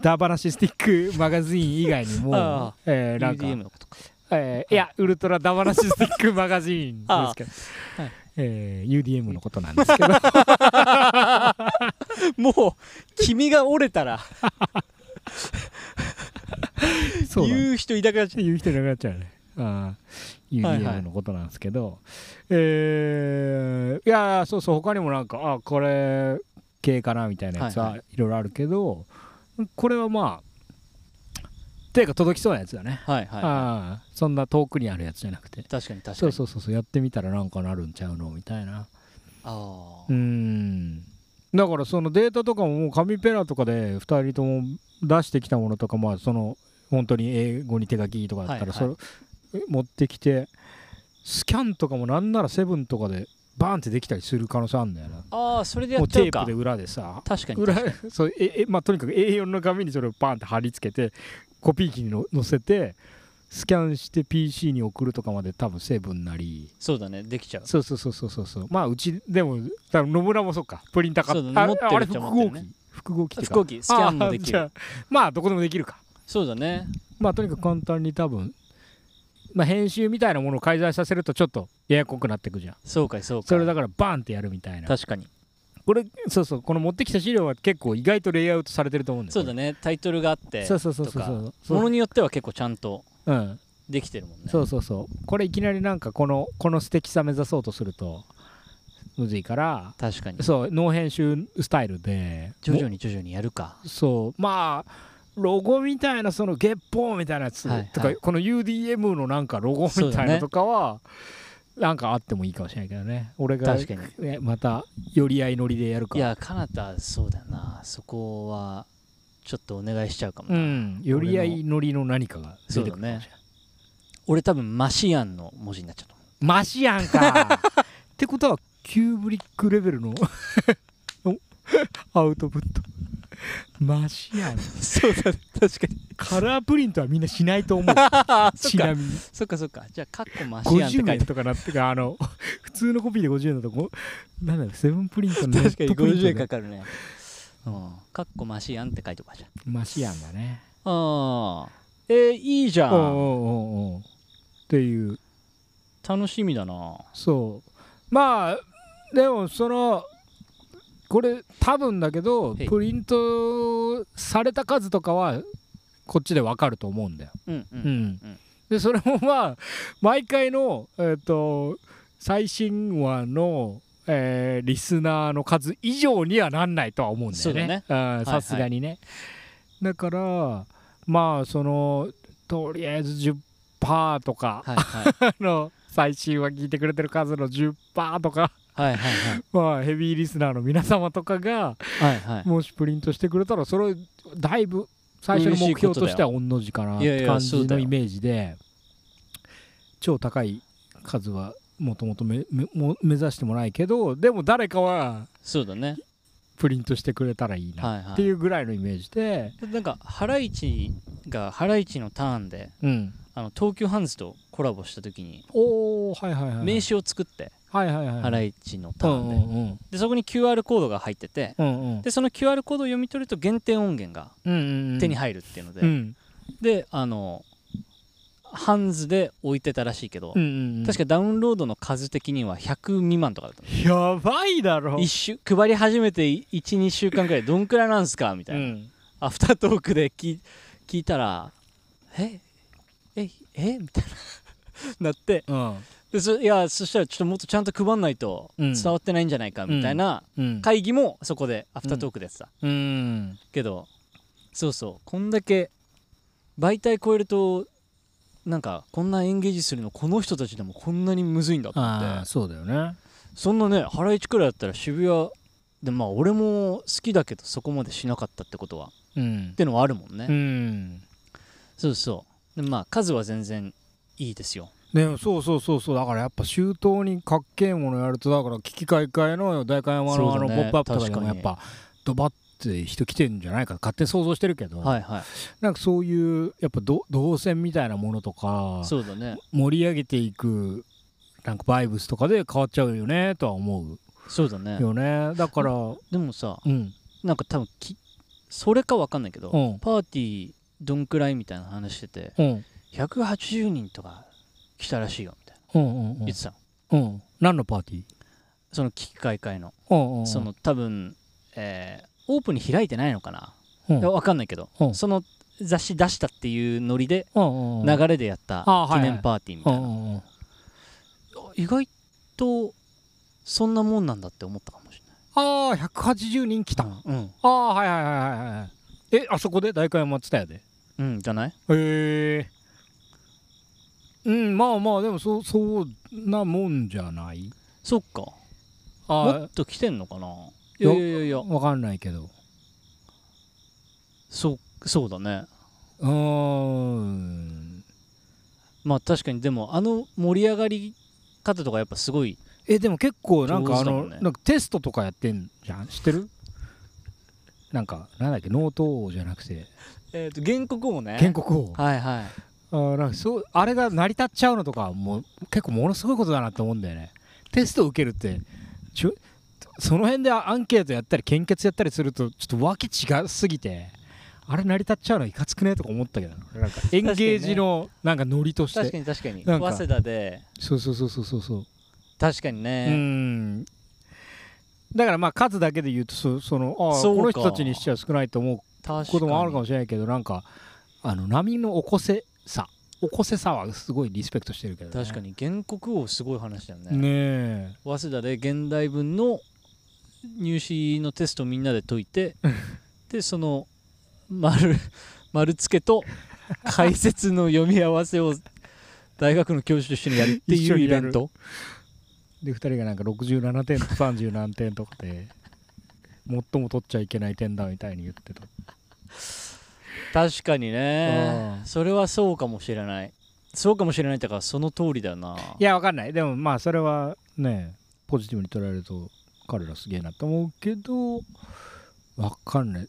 Speaker 4: ダバナシスティックマガジン以外にも えーなんか
Speaker 3: UDM のことか。
Speaker 4: えーいやウルトラダバナシスティックマガジンですけど。
Speaker 3: あはい
Speaker 4: えー UDM のことなんですけど。
Speaker 3: もう君が折れたら。
Speaker 4: そう
Speaker 3: 言う人いなくなっちゃう。
Speaker 4: 言う人いなくなっちゃうね。あ UDM のことなんですけど、えーいやそうそう他にもなんかあこれ系かなみたいなやつ
Speaker 3: はい
Speaker 4: はい。ろいろあるけど、これはまあていうか届きそうなやつだね、
Speaker 3: はいはいは
Speaker 4: ああそんな遠くにあるやつじゃなくて。
Speaker 3: い確かに確かに。
Speaker 4: そうそうそうそうやってみたらなんかなるんちゃうのみたいな。
Speaker 3: あ
Speaker 4: うーん。だからそのデータとかももう紙ペラとかで2人とも出してきたものとかまあその本当に英語に手書きとかだったら
Speaker 3: はいはい。
Speaker 4: それ持ってきてスキャンとかもなんならセブンとかでバーンってできたりする可能性あるんだよな。
Speaker 3: あああそれでや
Speaker 4: も
Speaker 3: っちゃうか。
Speaker 4: うテープで裏でさ。
Speaker 3: 確かに。
Speaker 4: 裏そうええまあとにかく A4 の紙にそれをバーンって貼り付けてコピー機にの載せてスキャンして PC に送るとかまで多分セブンなり。
Speaker 3: そうだね。できちゃう。
Speaker 4: そうそうそうそうそう。そうまあうちでも野村もそうか。プリンター買
Speaker 3: そうだね。
Speaker 4: あ
Speaker 3: 持ってる
Speaker 4: あれ
Speaker 3: っちゃ
Speaker 4: 複合機。
Speaker 3: 持ってるね
Speaker 4: 複合機ってか。
Speaker 3: 飛行機。スキャンもできる。
Speaker 4: まあどこでもできるか。
Speaker 3: そうだね。
Speaker 4: まあとにかく簡単に多分まあ編集みたいなものを介在させるとちょっとややこくなってくじゃん。
Speaker 3: そうかいそうか
Speaker 4: それだからバーンってやるみたいな。
Speaker 3: 確かに。
Speaker 4: これそうそうこの持ってきた資料は結構意外とレイアウトされてると思うんだよ。
Speaker 3: そうだね。タイトルがあって
Speaker 4: そうそうそうそうそう
Speaker 3: ものによっては結構ちゃんと
Speaker 4: うん
Speaker 3: できてるもんね。
Speaker 4: そうそうそうこれいきなりなんかこのこの素敵さ目指そうとするとむずいから
Speaker 3: 確かに。
Speaker 4: そうノー編集スタイルで。
Speaker 3: 徐々に徐々にやるか。
Speaker 4: そうまあロゴみたいなその月報みたいなやつ。
Speaker 3: はい
Speaker 4: とか、
Speaker 3: はい
Speaker 4: この UDM のなんかロゴみたいなとかは、なんかあってもいいかもしれないけどね。俺が
Speaker 3: 確かに。
Speaker 4: ねまた寄り合い乗りでやるか
Speaker 3: いやかなたそうだよな。そこはちょっとお願いしちゃうかも
Speaker 4: う
Speaker 3: な、
Speaker 4: ん。寄り合い乗りの何かが出てくるかもしれない、
Speaker 3: 俺多分マシアンの文字になっちゃった
Speaker 4: マシアンか。ってことはキューブリックレベルの アウトプットマシアン
Speaker 3: そうだね確かに。
Speaker 4: カラープリントはみんなしないと思う。ちなみに。
Speaker 3: そっかそっか。じゃあカッコマシアンって書
Speaker 4: 50
Speaker 3: いて。
Speaker 4: 円とかなってかあの普通のコピーで50円だとこうなんだろうセブンプリントのネ
Speaker 3: 確かに
Speaker 4: ットプリント
Speaker 3: 50円か
Speaker 4: で
Speaker 3: かるね。うん。カッコマシアンって書いておかじゃん
Speaker 4: マシアンだね。
Speaker 3: ああえー、いいじゃ
Speaker 4: ん。おうおうおう。っていう。
Speaker 3: 楽しみだな。
Speaker 4: そう。まあでもそのこれ多分だけどプリントされた数とかはこっちでわかると思うんだよ。
Speaker 3: うんう
Speaker 4: うん。ん
Speaker 3: うん。
Speaker 4: でそれもまあ 毎回の、えー、と最新話の、えーリスナーの数以上にはなんないとは思うんだよね。うんさすがにね。だからまあそのとりあえず10%とか、
Speaker 3: はいはい。
Speaker 4: あの最新話聞いてくれてる数の10%とか、
Speaker 3: はいはい
Speaker 4: まあ、ヘビーリスナーの皆様とかが
Speaker 3: はいはい。
Speaker 4: もしプリントしてくれたらそれだいぶ最初の目標としては御の字かなって感じのイメージで超高い数はもともと目目も目指してもないけどでも誰かは
Speaker 3: そうだね。
Speaker 4: プリントしてくれたらいいな
Speaker 3: はいはい
Speaker 4: っていうぐらいのイメージで、
Speaker 3: なんかハライチがハライチのターンで
Speaker 4: うん、
Speaker 3: あの東急ハンズとコラボした時に
Speaker 4: おおはいはいはい。
Speaker 3: 名刺を作って
Speaker 4: はいはいはい
Speaker 3: ハライチのタ
Speaker 4: う
Speaker 3: ーンで。
Speaker 4: んうんうん。
Speaker 3: でそこに QR コードが入ってて。
Speaker 4: うんうん。
Speaker 3: でその QR コードを読み取ると限定音源が手に入るっていうので、
Speaker 4: うん。
Speaker 3: であのハンズで置いてたらしいけど、
Speaker 4: うんうんうん。
Speaker 3: 確かダウンロードの数的には100未満とかだったの。
Speaker 4: やばいだろ。
Speaker 3: 一週配り始めて12週間くらいどんくらいなんすかみたいな、
Speaker 4: うん。
Speaker 3: アフタートークで聞聞いたら「えええみたいな。なって
Speaker 4: うん
Speaker 3: でそいやそしたらちょっともっとちゃんと配んないと
Speaker 4: うん。
Speaker 3: 伝わってないんじゃないかみたいな
Speaker 4: うん。
Speaker 3: 会議もそこでアフタートークでやってた、
Speaker 4: うん。
Speaker 3: けどそうそう。こんだけ媒体超えるとなんかこんなエンゲージするのこの人たちでもこんなにむずいんだと思って
Speaker 4: そうだよね。
Speaker 3: そんなね原市くらいだったら渋谷でまあ俺も好きだけどそこまでしなかったってことは。
Speaker 4: うん。
Speaker 3: ってのはあるもんね、
Speaker 4: うん。
Speaker 3: そうそう。でまあ数は全然いいですよ
Speaker 4: でもそうそうそうそう。だからやっぱ周到にかっけえものやるとだから危機開会の代官山のあの「
Speaker 3: そうだね。
Speaker 4: ポップアップとかでもやっぱドバッて人来てんじゃないか。勝手に想像してるけど、
Speaker 3: はいはい。
Speaker 4: なんかそういうやっぱど動線みたいなものとか
Speaker 3: そうだね。
Speaker 4: 盛り上げていくなんかバイブスとかで変わっちゃうよねとは思
Speaker 3: そうだね。
Speaker 4: うよね。だから
Speaker 3: でもさ
Speaker 4: うん。
Speaker 3: なんか多分きそれかわかんないけど、
Speaker 4: うん。
Speaker 3: パーティーどんくらいみたいな話してて
Speaker 4: うん。
Speaker 3: 180人とか来たらしいよみたいな。
Speaker 4: うんうんうん。
Speaker 3: 言ってたの。
Speaker 4: うん。何のパーティー？
Speaker 3: その危機開会の。
Speaker 4: うんうんうん。
Speaker 3: その多分、えーオープンに開いてないのかな、
Speaker 4: うん。
Speaker 3: いやわかんないけど、
Speaker 4: うん。
Speaker 3: その雑誌出したっていうノリで流れでやった記念パーティーみ
Speaker 4: う
Speaker 3: たいな、意外とそんなもんなんだって思ったかもし
Speaker 4: ああ180人来た、
Speaker 3: れないうん。
Speaker 4: ああはいはいはいはいはい。えあそこで大会山伝えでへ
Speaker 3: うんじゃない？
Speaker 4: えうんまあまあでもそそうなもんじゃない？
Speaker 3: そっか。も
Speaker 4: あ。
Speaker 3: っと来てんのかな？いやいやいやいや。
Speaker 4: あわかんないけど。
Speaker 3: そうそうだね。
Speaker 4: うーん。
Speaker 3: まあ確かにでもあの盛り上がり方とかやっぱすごい
Speaker 4: えでも結構なんかあの、
Speaker 3: ね。
Speaker 4: なんかテストとかやってんじゃん？知ってる？なんかなんだっけ？ノート王じゃなくて。
Speaker 3: えっ、と原告もね。
Speaker 4: 建国王？
Speaker 3: はいはい
Speaker 4: あーなんかそうあれが成り立っちゃうのとかもう結構ものすごいことだなって思うんだよね。テストを受けるってちょその辺でアンケートやったり献血やったりするとちょっとわけ違うすぎてあれ成り立っちゃうのいかつくねとか思ったけど。ななんかエンゲージのなんかノリとして、
Speaker 3: 確かに確かに。早稲田で。
Speaker 4: そうそうそうそうそうそう。
Speaker 3: 確かに
Speaker 4: う
Speaker 3: ね、
Speaker 4: ん。だからまあ数だけで言うとそそのああ
Speaker 3: そ
Speaker 4: この人たちにしては少ないと思うこともあるかもしれないけどなんかあの波の起こせさ。起こせさはすごいリスペクトしてるけど、ね、
Speaker 3: 確かに原告王すごい話だよね。
Speaker 4: ねえ。
Speaker 3: 早稲田で現代文の入試のテストをみんなで解いて でその丸丸付けと解説の読み合わせを大学の教授と一緒にやるって
Speaker 4: 一
Speaker 3: いうイベント。
Speaker 4: で2人がなんか67点と30何点とかで 最も取っちゃいけない点だみたいに言ってた
Speaker 3: 確かにね。
Speaker 4: うん。
Speaker 3: それはそうかもしれない。そうかもしれないってかその通りだよな。い
Speaker 4: やわかんない。でもまあそれはねポジティブに捉えると彼らすげえなと思うけどわかんない。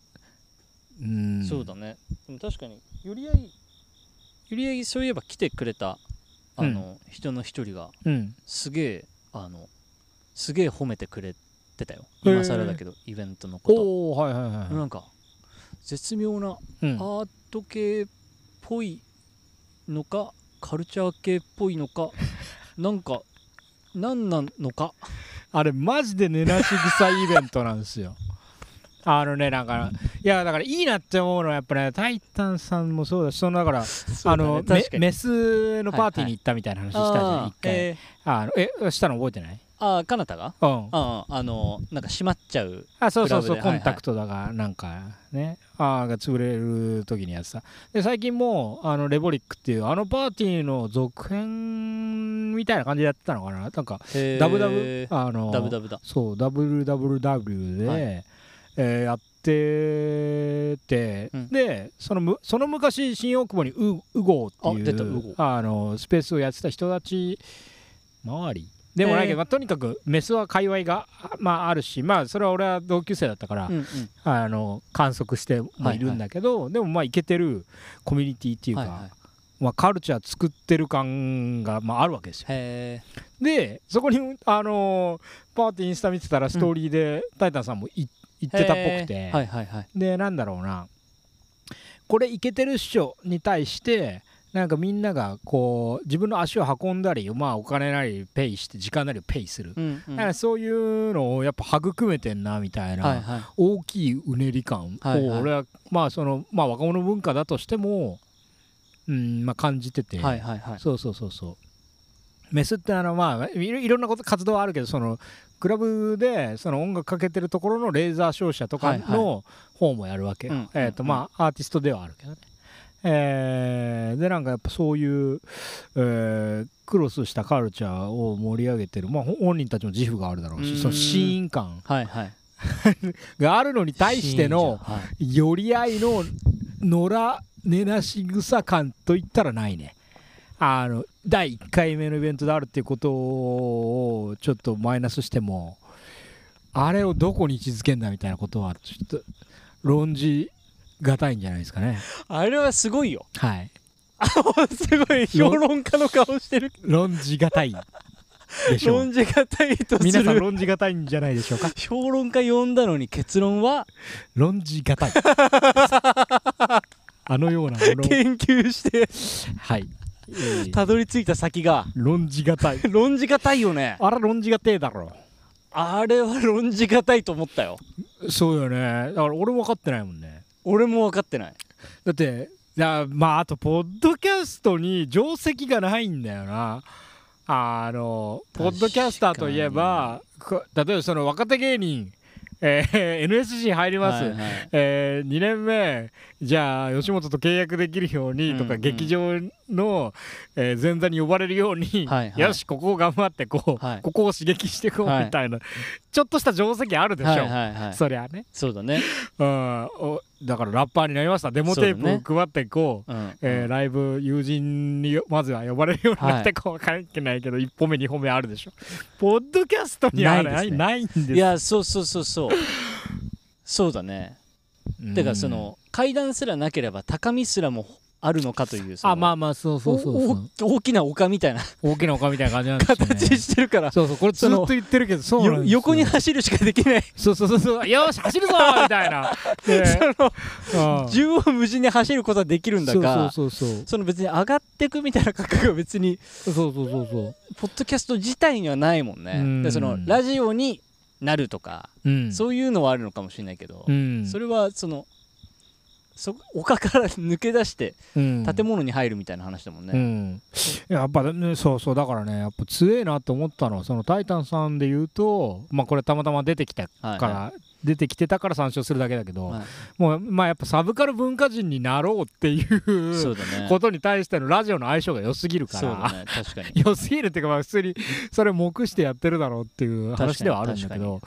Speaker 4: うん。
Speaker 3: そうだね。でも確かによりあいよりあいそういえば来てくれたあの、人の一人が
Speaker 4: うん。
Speaker 3: すげえあのすげえ褒めてくれてたよ。今更だけどイベントのこと。
Speaker 4: おおはいはいはい
Speaker 3: なんか絶妙な
Speaker 4: うん。
Speaker 3: アート系っぽいのかカルチャー系っぽいのか なんか何なのか。
Speaker 4: あれマジで寝なし草イベントなんですよ。あのねなんかいやだからいいなって思うのはやっぱねタイタンさんもそうだしそのだからあのメスのパーティーに行ったみたいな話したじゃん、
Speaker 3: あー
Speaker 4: 一回、
Speaker 3: え
Speaker 4: あのえしたの覚えてない？
Speaker 3: ーあーかなたが
Speaker 4: うん
Speaker 3: ああのなんか閉まっちゃう
Speaker 4: あそうそうそうコンタクトだがなんかね。あーが潰れる時にやってた。で最近もうあのレボリックっていうあのパーティーの続編みたいな感じでやってたのかな？なんかダブダブ？あの
Speaker 3: ダブダブだ。
Speaker 4: そう WWW で、
Speaker 3: はい。
Speaker 4: えーやってて、
Speaker 3: うん。
Speaker 4: でそのむその昔新大久保にウウゴーっていう。あのスペースをやってた人たち周りでもないけど、
Speaker 3: へー
Speaker 4: まあ、とにかくメスは界隈が、まあ、あるしまあそれは俺は同級生だったから、
Speaker 3: うんうん。
Speaker 4: あの観測してもいるんだけど、でもまあいけてるコミュニティっていうか、
Speaker 3: はいはい。
Speaker 4: まあ、カルチャー作ってる感が、まあ、あるわけですよ。
Speaker 3: へ
Speaker 4: でそこにあのーパーってインスタ見てたらストーリーで、タイタンさんもい言ってたっぽくて、
Speaker 3: はいはいはい。
Speaker 4: でなんだろうな。これイケてるっしょに対してなんかみんながこう自分の足を運んだりまあお金なりペイして時間なりをペイする、
Speaker 3: うんうん。
Speaker 4: だからそういうのをやっぱ育めてんなみたいな、
Speaker 3: はいはい。
Speaker 4: 大きいうねり感。を
Speaker 3: はいはい。
Speaker 4: 俺はまあそのまあ若者文化だとしてもうんまあ感じてて、
Speaker 3: はいはいはい。
Speaker 4: そうそうそうそう。メスってあのまあいろんなこと活動はあるけどそのクラブでその音楽かけてるところのレーザー照射とか
Speaker 3: はい
Speaker 4: の方もやるわけ。よ、
Speaker 3: うん
Speaker 4: えっ、とまあアーティストではあるけどねえーでなんかやっぱそういう、えークロスしたカルチャーを盛り上げてる、まあ、ほ本人たちも自負があるだろう
Speaker 3: うん。
Speaker 4: しそのシーン感。
Speaker 3: はいはい。
Speaker 4: があるのに対しての
Speaker 3: はい。
Speaker 4: 寄り合いの野良寝なし草感といったらないね。あの第1回目のイベントであるっていうことをちょっとマイナスしてもあれをどこに位置づけんだみたいなことはちょっと論じがたいんじゃないですかね。
Speaker 3: あれはすごいよ。
Speaker 4: はい。
Speaker 3: すごい評論家の顔してる
Speaker 4: 論じがたいでしょう。
Speaker 3: 論じがたいとす
Speaker 4: 皆さん
Speaker 3: る
Speaker 4: 論じがたいんじゃないでしょうか。
Speaker 3: 評論家呼んだのに結論は？
Speaker 4: 論じがたい。あのようなものを。
Speaker 3: 研究して。
Speaker 4: はい、え ー
Speaker 3: たどり着いた先が。
Speaker 4: 論じがたい。
Speaker 3: 論じがたいよね。
Speaker 4: あら論じがてえだろ。
Speaker 3: あれは論じがたいと思ったよ。
Speaker 4: そうよね。だから俺も分かってないもんね
Speaker 3: 俺も分かってない。
Speaker 4: だっていやまああとポッドキャストに定石がないんだよな。あのポッドキャスターといえばこ例えばその若手芸人、えー NSC 入ります、
Speaker 3: はいはい。
Speaker 4: え2年目じゃあ吉本と契約できるようにとか、
Speaker 3: うん。うん
Speaker 4: 劇場の、えー前座に呼ばれるように、
Speaker 3: はいはい。
Speaker 4: よしここを頑張ってこう、
Speaker 3: はい。
Speaker 4: ここを刺激していこう
Speaker 3: はい。
Speaker 4: みたいな、ちょっとした定石あるでしょ、
Speaker 3: はいはいはい。
Speaker 4: そりゃね、
Speaker 3: そうだね。
Speaker 4: うん、おだからラッパーになりました。デモテープ配っていこう
Speaker 3: うん
Speaker 4: えーライブ友人にまずは呼ばれるようになってこう関係ないけど、一歩目二歩目あるでしょ。ポッドキャストには
Speaker 3: ないね。
Speaker 4: ないんです。
Speaker 3: いやそうそうそうそう。そうだね。
Speaker 4: うん。
Speaker 3: てかその階段すらなければ高みすらもあるのかという
Speaker 4: あまあまあそうそうそう
Speaker 3: 大きな丘みたいな
Speaker 4: 大きな丘みたいな感じなんですよね。
Speaker 3: 形してるから
Speaker 4: そうそうこれずっと言ってるけどそう
Speaker 3: 横に走るしかできない。
Speaker 4: そうそうそうそう。よし走るぞみたいな。で
Speaker 3: その
Speaker 4: うん
Speaker 3: 縦横無尽に走ることはできるんだが
Speaker 4: そうそうそう
Speaker 3: その別に上がってくみたいな感覚が別に
Speaker 4: そうそうそうそう。
Speaker 3: ポッドキャスト自体にはないもんね。
Speaker 4: うん。
Speaker 3: でそのラジオになるとか
Speaker 4: うん。
Speaker 3: そういうのはあるのかもしれないけど
Speaker 4: うん。
Speaker 3: それはそのそ丘から抜け出して
Speaker 4: うん。
Speaker 3: 建物に入るみたいな話だもん
Speaker 4: う
Speaker 3: ね
Speaker 4: ん、やっぱねそうそうだからねやっぱ強えなと思ったのはその「タイタン」さんで言うとまあこれたまたま出てきた
Speaker 3: はい
Speaker 4: から、
Speaker 3: は
Speaker 4: 出てきてたから参照するだけだけど、
Speaker 3: はい。
Speaker 4: もうまあやっぱサブカル文化人になろうってい
Speaker 3: そうね。
Speaker 4: ことに対してのラジオの相性が良すぎるから、
Speaker 3: ね。確かに。
Speaker 4: 良すぎるっていうかまあ普通にそれ目してやってるだろうっていう話ではあるんだけど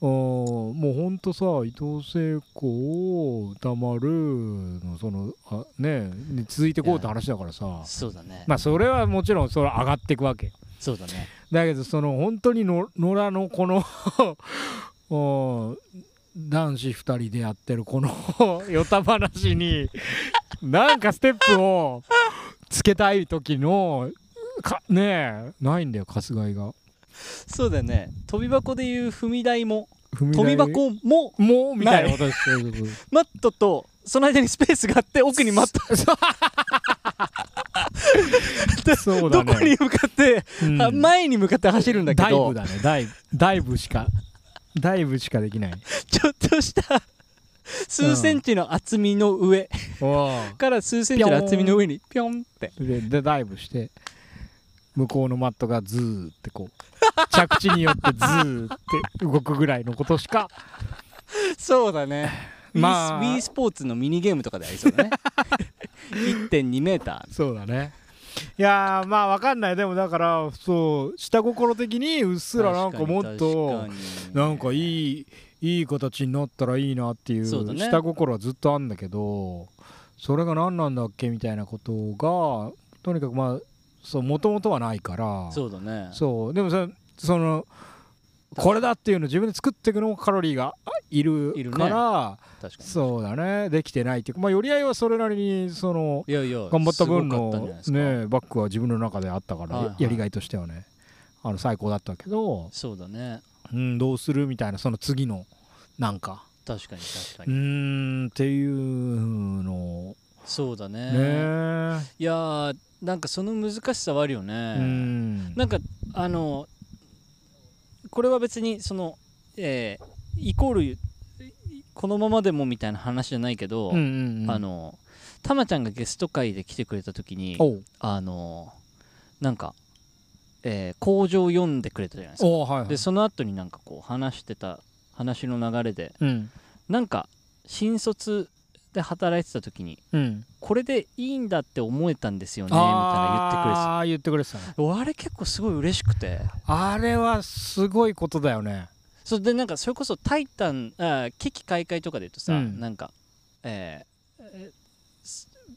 Speaker 4: もうほんとさ伊藤聖子歌丸のそのあねに続いてこうって話だからさ。
Speaker 3: そうだね。
Speaker 4: まあそれはもちろんそれ上がっていくわけ。
Speaker 3: そうだね。
Speaker 4: だけどその本当にの野良のこのお男子2人でやってるこの よた話になんかステップをつけたい時のかねえないんだよ春日井が。
Speaker 3: そうだよね。飛び箱でいう踏み台も
Speaker 4: 踏み
Speaker 3: 飛び
Speaker 4: 台
Speaker 3: 箱も
Speaker 4: もうみたいなことです。
Speaker 3: マットとその間にスペースがあって奥にマット。
Speaker 4: そうだね。
Speaker 3: どこに向かって、
Speaker 4: うん。
Speaker 3: あ前に向かって走るんだけど。
Speaker 4: ダイブだね。ダイブダイブしかダイブしかできない。
Speaker 3: ちょっとした数センチの厚みの上。から数センチの厚みの上にピョンって。
Speaker 4: ででダイブして向こうのマットがズーってこう着地によってズーって動くぐらいのことしか。
Speaker 3: そうだね。
Speaker 4: まあ。
Speaker 3: Wii スポーツのミニゲームとかでありそうだね。1.2メーター。
Speaker 4: そうだねいやーまあわかんない。でもだからそう下心的にうっすらなんかもっとなんかいいいい形になったらいいなっていう下心はずっとあんだけどそれが何なんだっけみたいなことがとにかくまあもともとはないから。
Speaker 3: そうだね。
Speaker 4: そうでもそそのこれだっていうのを自分で作っていくのもカロリーがあいる
Speaker 3: いるね。
Speaker 4: から
Speaker 3: 確かに。
Speaker 4: そうだね。できてないっていうかまあ寄り合いはそれなりにその
Speaker 3: いやいや
Speaker 4: 頑張った分のねバックは自分の中であったから、
Speaker 3: はいはい。
Speaker 4: やりがいとしてはねあの最高だったけど、
Speaker 3: そうだね。
Speaker 4: うん、どうするみたいなその次のなんか。
Speaker 3: 確かに確か
Speaker 4: う
Speaker 3: に
Speaker 4: ーんっていうの。
Speaker 3: そうだね。
Speaker 4: ね
Speaker 3: いやーなんかその難しさはあるよね。
Speaker 4: うん。
Speaker 3: なんかあのこれは別にそのえーイコールこのままでもみたいな話じゃないけど、
Speaker 4: うんうんうん。
Speaker 3: あのたまちゃんがゲスト会で来てくれた時にあのなんか、えー工場を読んでくれたじゃないですか。
Speaker 4: はいはい。
Speaker 3: でその後になんかこう話してた話の流れで
Speaker 4: うん。
Speaker 3: なんか新卒で働いてた時に
Speaker 4: うん。
Speaker 3: これでいいんだって思えたんですよねみたいな
Speaker 4: 言ってくれて。たね
Speaker 3: 言ってくれてたあれ結構すごい嬉しくて。
Speaker 4: あれはすごいことだよね。
Speaker 3: そうでなんかそれこそ「タイタン」あ危機開会とかで言うとさ、
Speaker 4: うん。
Speaker 3: なんか、えー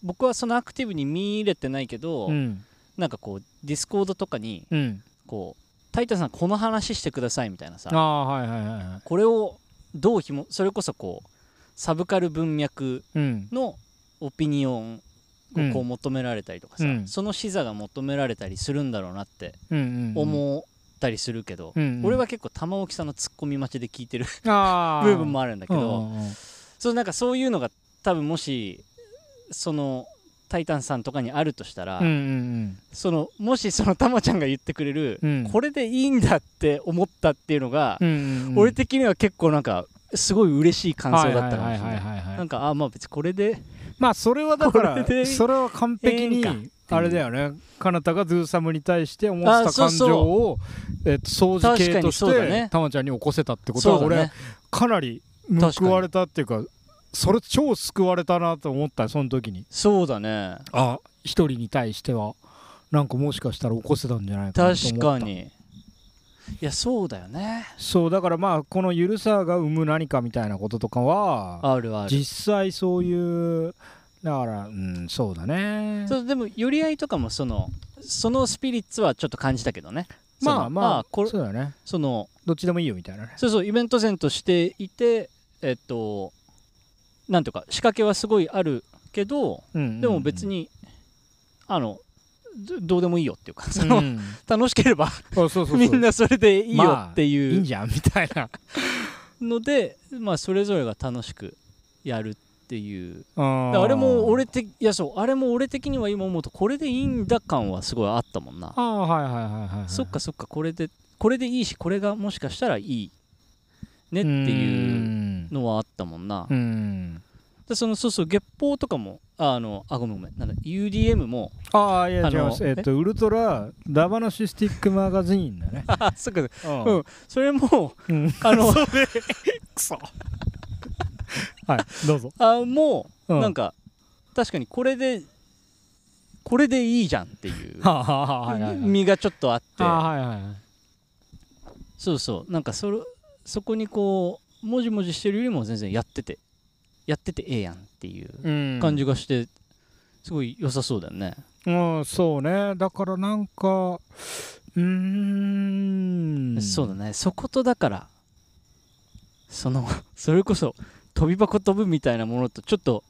Speaker 3: 僕はそのアクティブに見れてないけど、
Speaker 4: うん。
Speaker 3: なんかこうディスコードとかに
Speaker 4: うん。
Speaker 3: こう「タイタンさんこの話してください」みたいなさ
Speaker 4: あはいはいはい。
Speaker 3: これをどうひもそれこそこうサブカル文脈
Speaker 4: うん。
Speaker 3: のオピニオン
Speaker 4: うん。
Speaker 3: をこう求められたりとかさ、
Speaker 4: うん。
Speaker 3: その視座が求められたりするんだろうなって
Speaker 4: うんうんうん。
Speaker 3: 思ったりするけど、
Speaker 4: うんうん。
Speaker 3: 俺は結構玉置さんのツッコミ待ちで聞いてる 部分もあるんだけど、
Speaker 4: うんうんうん。
Speaker 3: そうなんかそういうのが多分もしその「タイタン」さんとかにあるとしたら、
Speaker 4: うんうん
Speaker 3: そのもしそのたまちゃんが言ってくれる、
Speaker 4: うん。
Speaker 3: これでいいんだって思ったっていうのが、
Speaker 4: うんうんうん。
Speaker 3: 俺的には結構なんかすごい嬉しい感想だったかもしれない。なんかあまあ別にこれで。
Speaker 4: まあそれはだからそれは完璧にあれだよね。かなたがドゥーサムに対して思ってた感情をえっと掃除系としてたまちゃんに起こせたってことは俺かなり報われたっていうかそれ超救われたなと思ったその時に。
Speaker 3: そうだね。
Speaker 4: あ一人に対しては。なんかもしかしたら起こせたんじゃないかなと思
Speaker 3: 確
Speaker 4: った。
Speaker 3: かにいやそうだよね。
Speaker 4: そうだからまあこのゆるさが生む何かみたいなこととかは
Speaker 3: あるある。
Speaker 4: 実際そういうだからうんそうだね。
Speaker 3: そうでも寄り合いとかもそのそのスピリッツはちょっと感じたけどね。
Speaker 4: まあまあ
Speaker 3: これ
Speaker 4: そうだね。
Speaker 3: その
Speaker 4: どっちでもいいよみたいなね。
Speaker 3: そうそうイベント前としていてえっとなんとか仕掛けはすごいあるけどでも別にあのどどうでもいいよっていうかその、
Speaker 4: うん。
Speaker 3: 楽しければ
Speaker 4: そうそうそう
Speaker 3: みんなそれでいいよって
Speaker 4: いい
Speaker 3: いう
Speaker 4: んじゃんみたいな。
Speaker 3: ので、まあそれぞれが楽しくやるっていう。
Speaker 4: あ
Speaker 3: あれも俺的いやそうあれも俺的には今思うとこれでいいんだ感はすごいあったもんな。
Speaker 4: ああはいはいはいはいはい。
Speaker 3: そっかそっかこれでこれでいいしこれがもしかしたらいいねって
Speaker 4: う
Speaker 3: いう
Speaker 4: うん。
Speaker 3: のはあったもんな。
Speaker 4: うん
Speaker 3: でそのそうそう月報とかもあのあごめんごめんなんだ UDM も
Speaker 4: ああいや違います。え？っとウルトラダバナシスティックマガジンだね。
Speaker 3: あそっか。
Speaker 4: う
Speaker 3: うん。それも
Speaker 4: うん。
Speaker 3: あの
Speaker 4: く そはいどうぞ。
Speaker 3: あもう
Speaker 4: うん。
Speaker 3: なんか確かにこれでこれでいいじゃんっていう身がちょっとあって。
Speaker 4: はいはいはい。
Speaker 3: そうそう。なんかそれそこにこうもじもじしてるよりも全然やっててやっててええやんっていう
Speaker 4: うん。
Speaker 3: 感じがしてすごい良さそうだよね。
Speaker 4: うんそうね。だからなんかうーん。
Speaker 3: そうだね。そことだからその それこそ飛び箱飛ぶみたいなものとちょっと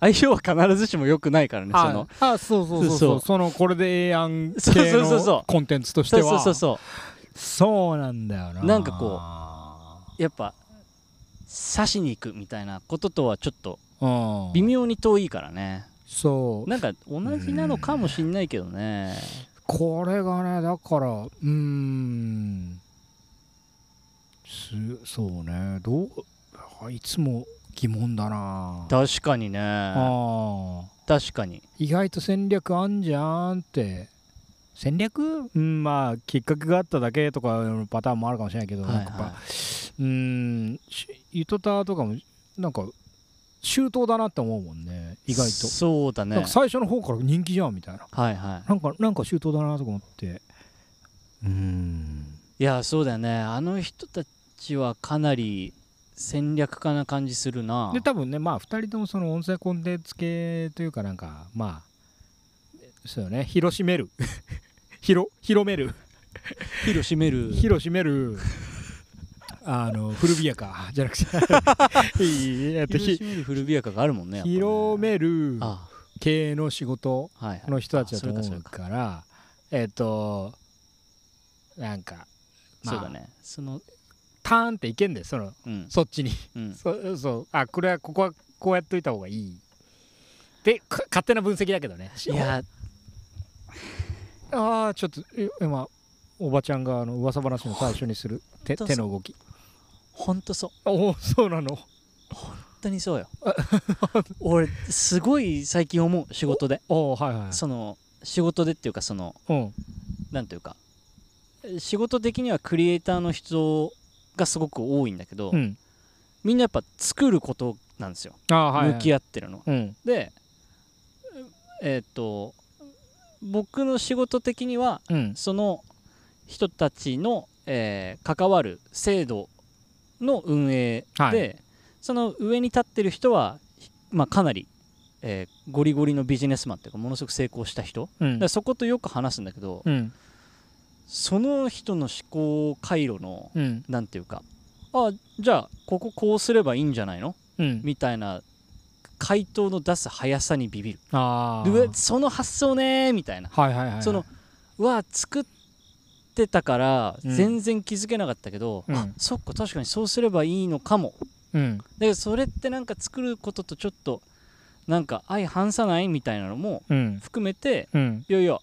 Speaker 3: 相性は必ずしも良くないからねそ
Speaker 4: あ
Speaker 3: の。
Speaker 4: あそうそうそう
Speaker 3: そ
Speaker 4: そうう。そのこれでええやん
Speaker 3: そう
Speaker 4: 系
Speaker 3: そうそうそう。
Speaker 4: のコンテンツとし
Speaker 3: そう
Speaker 4: ては
Speaker 3: そうそう。そ
Speaker 4: そうなんだよな。
Speaker 3: なんかこうやっぱ刺しに行くみたいなこととはちょっと
Speaker 4: うん。
Speaker 3: 微妙に遠いからね。
Speaker 4: そう。
Speaker 3: なんか同じなのかもしんないけどね。
Speaker 4: これがねだからうーん。すそうね。どうあいつも疑問だな。
Speaker 3: 確かにね。
Speaker 4: あ
Speaker 3: 確かに。
Speaker 4: 意外と戦略あんじゃんって戦略？うんまあきっかけがあっただけとかのパターンもあるかもしれないけど、
Speaker 3: はい
Speaker 4: なんかやっぱ
Speaker 3: は
Speaker 4: うーんしゆとかもなんか周到だなって思うもんね意外と、
Speaker 3: そうだね。
Speaker 4: なんか最初の方から人気じゃんみたいな。
Speaker 3: はいはい。
Speaker 4: なんかなんか周到だなとか思って。うーん。
Speaker 3: いやそうだよね。あの人たちはかなり戦略家な感じするな。
Speaker 4: で多分ねまあ2人ともその音声コンテンツ系というかなんかまあそうね。広しめる広広める。
Speaker 3: 広しめる。
Speaker 4: 広しめる。あの古びやか。じゃなくて。
Speaker 3: 広しめる古びやかがあるもんね
Speaker 4: 広める。
Speaker 3: あ
Speaker 4: 経営の仕事の人たちだと思う
Speaker 3: か
Speaker 4: らえっとなんかまあ
Speaker 3: そうだね。その
Speaker 4: ターンっていけんだよその
Speaker 3: うん。
Speaker 4: そっちに。
Speaker 3: うん。
Speaker 4: そうそう。あこれはここはこうやっといた方がいい。でか勝手な分析だけどね。
Speaker 3: いや
Speaker 4: ああちょっとえ今おばちゃんがあの噂話の最初にする手手の動き。
Speaker 3: ほんとそう。
Speaker 4: おおそうなの。
Speaker 3: 本当にそうよ。俺すごい最近思う仕事で。
Speaker 4: おおはいはい
Speaker 3: その仕事でっていうかその
Speaker 4: うん。
Speaker 3: なんていうか仕事的にはクリエイターの人がすごく多いんだけど、
Speaker 4: うん。
Speaker 3: みんなやっぱ作ることなんですよ、
Speaker 4: ああはい、はい、
Speaker 3: 向き合ってるの
Speaker 4: うん。
Speaker 3: でえーっと僕の仕事的には
Speaker 4: うん。
Speaker 3: その人たちの、えー関わる制度の運営で、
Speaker 4: はい。
Speaker 3: その上に立ってる人は、ひまあ、かなり、えーゴリゴリのビジネスマンっていうかものすごく成功した人、
Speaker 4: うん。
Speaker 3: そことよく話すんだけど、
Speaker 4: うん。
Speaker 3: その人の思考回路の
Speaker 4: うん。
Speaker 3: なんていうかあじゃあこここうすればいいんじゃないの？
Speaker 4: うん。
Speaker 3: みたいな回答の出す速さにビビる。
Speaker 4: あ
Speaker 3: その発想ねーみたいな。
Speaker 4: はいはいはい。
Speaker 3: そのうわ作ってたから
Speaker 4: うん。
Speaker 3: 全然気づけなかったけど、
Speaker 4: うん。
Speaker 3: あそっか確かにそうすればいいのかも。
Speaker 4: うん。
Speaker 3: だけどそれってなんか作ることとちょっとなんか相反さないみたいなのも
Speaker 4: うん。
Speaker 3: 含めて
Speaker 4: うん。
Speaker 3: いやいや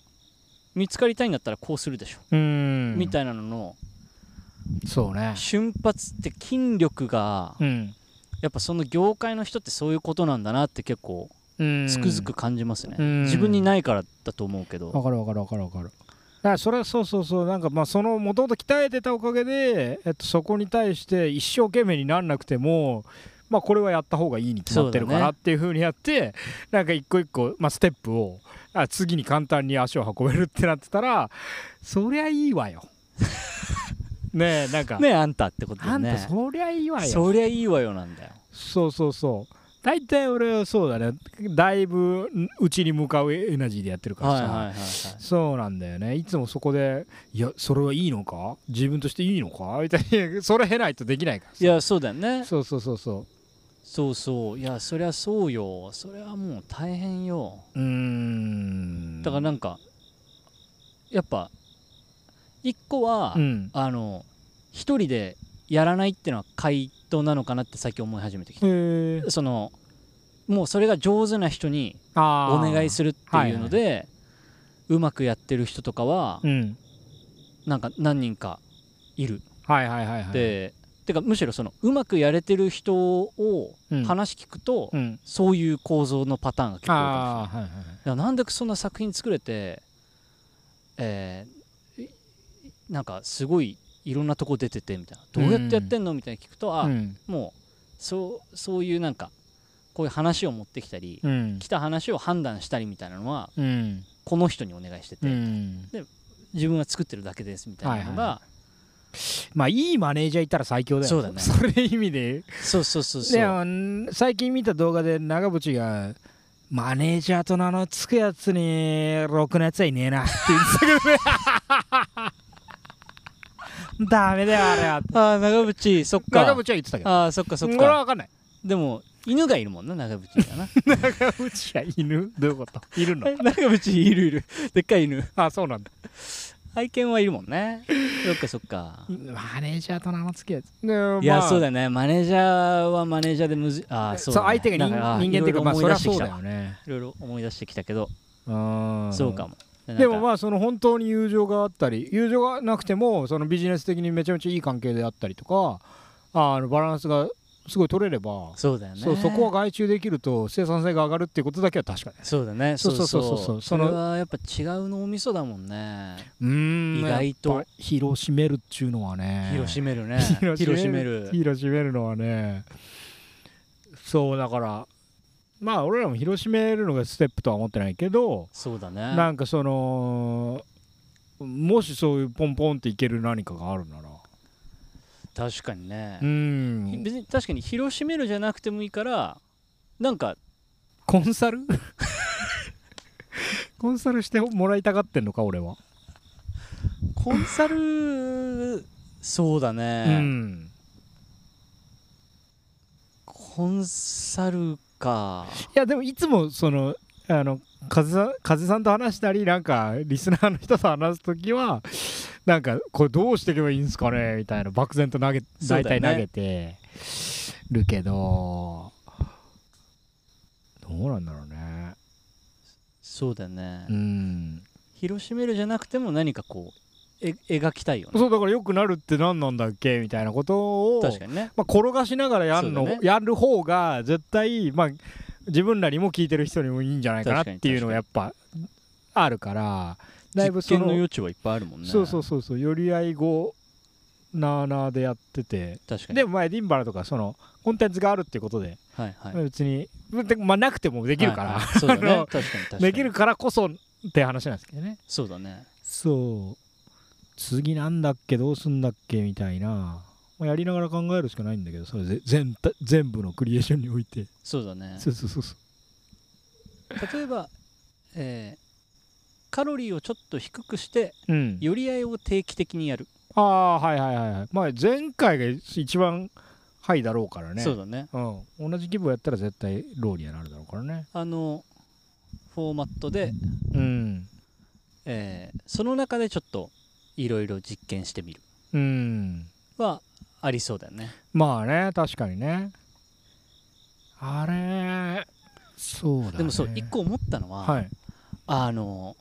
Speaker 3: 見つかりたいんだったらこうするでしょ、
Speaker 4: うん。
Speaker 3: みたいなのの
Speaker 4: そうね。
Speaker 3: 瞬発って筋力が
Speaker 4: うん
Speaker 3: やっぱその業界の人ってそういうことなんだなって結構
Speaker 4: うん。
Speaker 3: つくづく感じますね、
Speaker 4: うん。
Speaker 3: 自分にないからだと思うけど、
Speaker 4: わかるわかるわかるわかる。だからそれはそうそうそう。なんかまあそのもともと鍛えてたおかげで、えっと、そこに対して一生懸命になんなくてもまあこれはやった方がいいに決まってるか
Speaker 3: そうだね
Speaker 4: らっていう風にやって、なんか一個一個、まあ、ステップをあ次に簡単に足を運べるってなってたらそりゃいいわよねえなんか、
Speaker 3: ねえあんたってことで
Speaker 4: あんた
Speaker 3: ね
Speaker 4: そりゃいいわよ。
Speaker 3: そりゃいいわよなんだよ。
Speaker 4: そうそうそう。大体俺はそうだね。だいぶうちに向かうエナジーでやってるからさ、
Speaker 3: はいはいはいはい。
Speaker 4: そうなんだよね。いつもそこで「いやそれはいいのか？自分としていいのか?」みたいにそれ経ないとできないからさ。
Speaker 3: いやそうだよね。
Speaker 4: そうそうそうそ
Speaker 3: そうそう。いやそりゃそうよ。それはもう大変よ。
Speaker 4: うん。
Speaker 3: だからなんかやっぱ一個は、
Speaker 4: うん。
Speaker 3: あの一人でやらないっていうのは回答なのかなって最近思い始めてきた
Speaker 4: へえ
Speaker 3: そのもうそれが上手な人に
Speaker 4: あ
Speaker 3: お願いす
Speaker 4: る
Speaker 3: るっていうので、うまくやってる人とかは、
Speaker 4: うん。
Speaker 3: なんか何人かいる、
Speaker 4: はいはいはいはい。
Speaker 3: でてかむしろそのうまくやれてる人を
Speaker 4: うん。
Speaker 3: 話聞くと、
Speaker 4: うん。
Speaker 3: そういう構造のパターンが結構多いかもしれない。
Speaker 4: ああはいはい
Speaker 3: なんでそんな作品作れて、えーいなんかすごいいろんなとこ出ててみたいな。どうやってやってんのみたいに聞くとあ、
Speaker 4: うん。
Speaker 3: もうそうそういうなんかこういう話を持ってきたり、
Speaker 4: うん。
Speaker 3: 来た話を判断したりみたいなのは
Speaker 4: うん。
Speaker 3: この人にお願いしてて、
Speaker 4: うん。
Speaker 3: 自分は作ってるだけですみたいなのが、
Speaker 4: はまあいいマネージャーいたら最強だよ。
Speaker 3: そうだね。
Speaker 4: それ意味で。
Speaker 3: そうそうそうそう。
Speaker 4: でもん最近見た動画で長渕がマネージャーと名の付くやつにろくなやつはいねえなって言ってたけどねダメだよあれは。
Speaker 3: ああ長渕そっか。
Speaker 4: 長渕は言ってたけど。
Speaker 3: ああそっかそっ
Speaker 4: これは
Speaker 3: か
Speaker 4: 分かんない。
Speaker 3: でも犬がいるもんな長渕がな。
Speaker 4: 長渕が 犬？どういうこと？いるの？
Speaker 3: 長渕いるいる。でっかい犬。
Speaker 4: あそうなんだ。
Speaker 3: 愛犬はいるもんね。そっかそっか。
Speaker 4: マネージャーと名の付くやつでも
Speaker 3: いや、
Speaker 4: まあ。
Speaker 3: そうだよね。マネージャーはマネージャーでむずあー
Speaker 4: そ
Speaker 3: そうね。
Speaker 4: 相手が人間っていうかまあそりゃそうだよ
Speaker 3: い
Speaker 4: ね
Speaker 3: ろいろ思い出してきたけど。
Speaker 4: うん。
Speaker 3: そうかも。あ
Speaker 4: でもまあその本当に友情があったり友情がなくてもそのビジネス的にめちゃめちゃいい関係であったりとかあのバランスがすごい取れれば
Speaker 3: そうだよね。
Speaker 4: そうそこは外注できると生産性が上がるっていうことだけは確かです
Speaker 3: そうだね。
Speaker 4: そ
Speaker 3: そううそう。う
Speaker 4: そそう。そう
Speaker 3: それはやっぱ違う脳みそだもんね。
Speaker 4: うーん。
Speaker 3: 意外と。
Speaker 4: 広しめるっちゅうのはね。
Speaker 3: 広しめるね。
Speaker 4: 広
Speaker 3: 広しめる。
Speaker 4: 広しめるのはね。そうだからまあ俺らも広しめるのがステップとは思ってないけど
Speaker 3: そうだね。
Speaker 4: なんかそのもしそういうポンポンっていける何かがあるなら。
Speaker 3: 確かにね。
Speaker 4: うん。
Speaker 3: 別に確かに広しめるじゃなくてもいいからなんか
Speaker 4: コンサル？コンサルしてもらいたがってんのか俺は。
Speaker 3: コンサルそうだ
Speaker 4: う
Speaker 3: ね、
Speaker 4: ん。
Speaker 3: コンサルか。
Speaker 4: いやでもいつもそのあの風さん風さんと話したりなんかリスナーの人と話す時はなんかこれどうしていけばいいんですかねみたいな漠然と投げ大体投げてるけどどうなんだろうね。
Speaker 3: そうだね、
Speaker 4: うん。
Speaker 3: 広しめるじゃなくても何かこうえ描きたいよね。
Speaker 4: そうだからよくなるって何なんだっけみたいなことを
Speaker 3: 確かにね。
Speaker 4: まあ、転がしながらやるの、
Speaker 3: ね。
Speaker 4: やる方が絶対、まあ、自分らにも聞いてる人にもいいんじゃないかなっていうのがやっぱあるからだいぶそ
Speaker 3: 実験の
Speaker 4: の
Speaker 3: 余地はいっぱいあるもんね。
Speaker 4: そうそうそうそう寄り合い語なあなあでやってて。でも前ディンバラとかそのコンテンツがあるっていうことで、
Speaker 3: はいはい。
Speaker 4: 別にでまあなくてもできるから、できるからこそって話なんですけどね。
Speaker 3: そうだね。
Speaker 4: そう次なんだっけどうすんだっけみたいな、まあ、やりながら考えるしかないんだけどそれぜ全体全部のクリエーションにおいて。
Speaker 3: そうだね。
Speaker 4: そうそうそうそう。
Speaker 3: 例えば、えーカロリーをちょっと低くして
Speaker 4: うん。
Speaker 3: 寄り合いを定期的にやる、
Speaker 4: ああはいはいはいはい。まあ前回が一番ハイだろうからね。
Speaker 3: そうだね。
Speaker 4: うん、同じ規模やったら絶対ローにはなるだろうからね。
Speaker 3: あのフォーマットで、
Speaker 4: うん。
Speaker 3: えーその中でちょっといろいろ実験してみる。
Speaker 4: うん。
Speaker 3: はありそうだよね。
Speaker 4: まあね確かにね。あれそうだね。
Speaker 3: でもそう一個思ったのは、
Speaker 4: はい。
Speaker 3: あの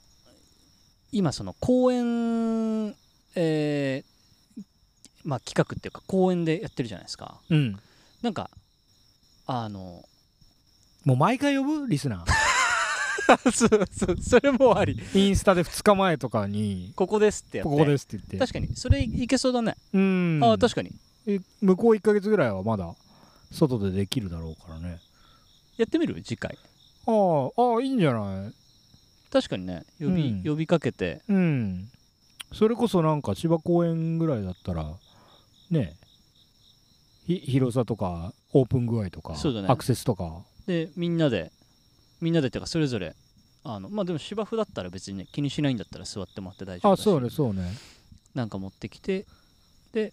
Speaker 3: 今その公演えーまあ企画っていうか公演でやってるじゃないですか。
Speaker 4: うん。
Speaker 3: なんかあの
Speaker 4: もう毎回呼ぶ？リスナー
Speaker 3: そうそうそれもあり。
Speaker 4: インスタで2日前とかに
Speaker 3: ここですってやって。
Speaker 4: ここですって言って。
Speaker 3: 確かに。それいけそうだね、
Speaker 4: うん。
Speaker 3: ああ確かに。
Speaker 4: え向こう1ヶ月ぐらいはまだ外でできるだろうからね。
Speaker 3: やってみる？次回。
Speaker 4: ああああいいんじゃない？
Speaker 3: 確かにね。呼び,、
Speaker 4: うん。
Speaker 3: 呼びかけて。
Speaker 4: うん。それこそなんか千葉公園ぐらいだったらね。ひ広さとかオープン具合とか
Speaker 3: そうだね。
Speaker 4: アクセスとか。
Speaker 3: でみんなでみんなでってかそれぞれあのまあでも芝生だったら別にね気にしないんだったら座ってもらって大丈夫だし
Speaker 4: あそうねそうね。
Speaker 3: なんか持ってきてで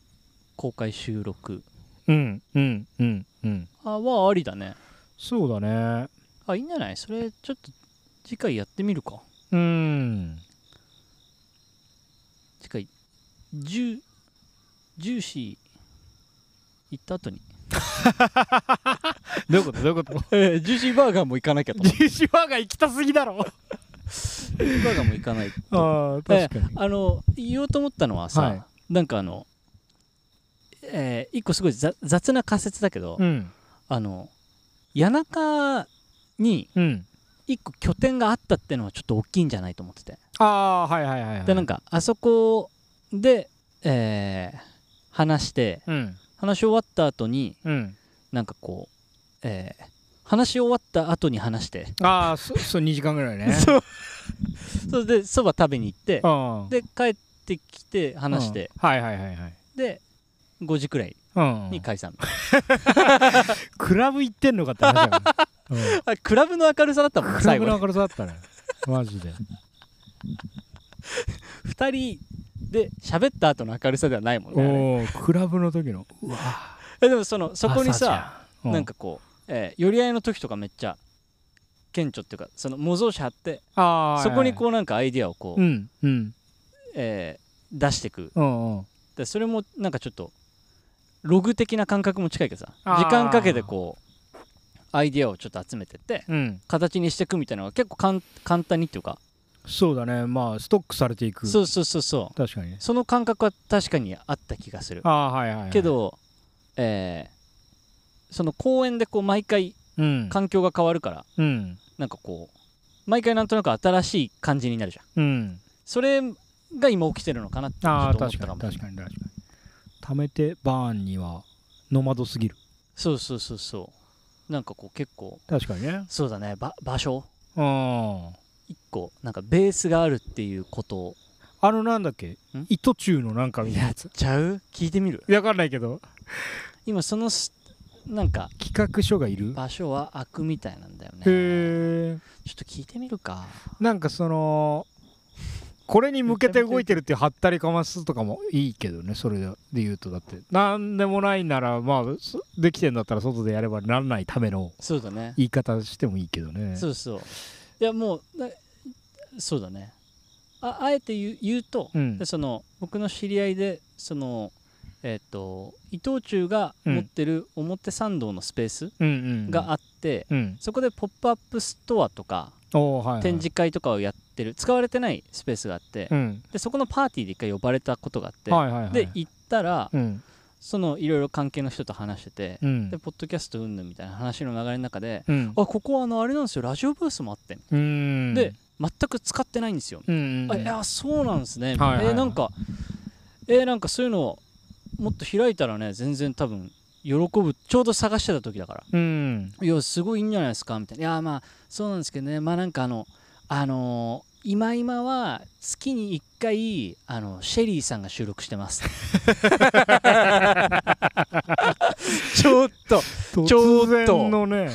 Speaker 3: 公開収録。
Speaker 4: うんうんうんうん。
Speaker 3: あはありだね。
Speaker 4: そうだね。
Speaker 3: あいいんじゃない？それちょっと次回やってみるか。
Speaker 4: うん。
Speaker 3: 次回ジュジューシー行った後に
Speaker 4: どういうこと？どういうこと？
Speaker 3: えジューシーバーガーも行かなきゃ
Speaker 4: ジューシーバーガー行きたすぎだろ。
Speaker 3: うジューシーバーガーも行かない。
Speaker 4: ああ確かに。
Speaker 3: あの言おうと思ったのはさ、
Speaker 4: はい。
Speaker 3: なんかあのえー一個すごい雑雑な仮説だけど、
Speaker 4: うん。
Speaker 3: あの谷中に
Speaker 4: うん。
Speaker 3: 一個拠点があったってのはちょっと大きいんじゃないと思ってて。
Speaker 4: ああはいはいはいはい。
Speaker 3: でなんかあそこで、えー話して
Speaker 4: うん
Speaker 3: 話し終わった後に
Speaker 4: うん。
Speaker 3: なんかこう、えー話し終わった後に話して。
Speaker 4: ああそそう2時間ぐらいね。
Speaker 3: そう。それでそば食べに行って
Speaker 4: うん。
Speaker 3: で帰ってきて話して、
Speaker 4: うん。はいはいはいはい。
Speaker 3: で5時くらい
Speaker 4: うん。
Speaker 3: に解散、
Speaker 4: クラブ行ってんのかって話だうん。
Speaker 3: あクラブの明るさだったもん
Speaker 4: クラブの明るさだったね。マジで。
Speaker 3: 2人で喋った後の明るさではないもんね
Speaker 4: クラブの時の。うわ
Speaker 3: えでもそのそこにさ
Speaker 4: ゃん。
Speaker 3: なんかこう、えー寄り合いの時とかめっちゃ顕著っていうかその模造紙貼ってそこにこうなんかアイディアをこう、
Speaker 4: うんうん。
Speaker 3: えー出してく。でそれもなんかちょっとログ的な感覚も近いけどさ時間かけてこうアイディアをちょっと集めてって
Speaker 4: うん。
Speaker 3: 形にしていくみたいなのが結構簡単にっていうか、
Speaker 4: そうだね。まあストックされていく。
Speaker 3: そうそうそうそう。
Speaker 4: 確かにね。
Speaker 3: その感覚は確かにあった気がする。
Speaker 4: ああはいはい、はい、
Speaker 3: けど、えーその公園でこう毎回
Speaker 4: うん。
Speaker 3: 環境が変わるから
Speaker 4: うん。
Speaker 3: なんかこう毎回なんとなく新しい感じになるじゃん。
Speaker 4: うん。
Speaker 3: それが今起きてるのかなって思った
Speaker 4: 確かに
Speaker 3: かもしれない
Speaker 4: 確かに確かに。貯めてバーンにはノマドすぎる。
Speaker 3: そうそうそうそう。なんかこう結構
Speaker 4: 確かにね。
Speaker 3: そうだね。ば場所？
Speaker 4: うん
Speaker 3: 一個なんかベースがあるっていうこと。を
Speaker 4: あのなんだっけ？糸中のなんかみたいなやつ。
Speaker 3: ちゃう？聞いてみる？
Speaker 4: わかんないけど。
Speaker 3: 今そのスなんか
Speaker 4: 企画書がいる？
Speaker 3: 場所は空くみたいなんだよね。
Speaker 4: へえ
Speaker 3: ちょっと聞いてみるか。
Speaker 4: なんかそのこれに向けて動いてるっていうはったりかますとかもいいけどねそれでで言うとだって。なんでもないならまあそできてんだったら外でやればならないための
Speaker 3: そうだね。
Speaker 4: 言い方してもいいけどね。
Speaker 3: そうそういやもうなそうだね。ああえて言う言うと、
Speaker 4: うん。
Speaker 3: でその僕の知り合いでそのえっ、と伊藤忠が持ってる表参道のスペース
Speaker 4: うんうん
Speaker 3: があって、
Speaker 4: うん。
Speaker 3: そこでポップアップストアとか
Speaker 4: はいはい。
Speaker 3: 展示会とかをやってる使われてないスペースがあって、
Speaker 4: うん。
Speaker 3: でそこのパーティーで一回呼ばれたことがあって、
Speaker 4: はいはいはい。
Speaker 3: で行ったら、
Speaker 4: うん
Speaker 3: そのいろいろ関係の人と話してて、
Speaker 4: うん。
Speaker 3: でポッドキャストうんぬんみたいな話の流れの中で、
Speaker 4: うん。
Speaker 3: あここはあのあれなんですよラジオブースもあって、
Speaker 4: うん。
Speaker 3: で全く使ってないんですよ、
Speaker 4: うんうん
Speaker 3: あいやそうなんですね、
Speaker 4: はいはいはい。
Speaker 3: えーなんかえーなんかそういうのもっと開いたらね全然多分喜ぶちょうど探してた時だから。
Speaker 4: うん。
Speaker 3: いやすごいいいんじゃないですかみたいな。いやまあそうなんですけどね。まあなんかあのあのー今今は月に1回あのシェリーさんが収録してます。ちょっとちょっと。
Speaker 4: 突然のね。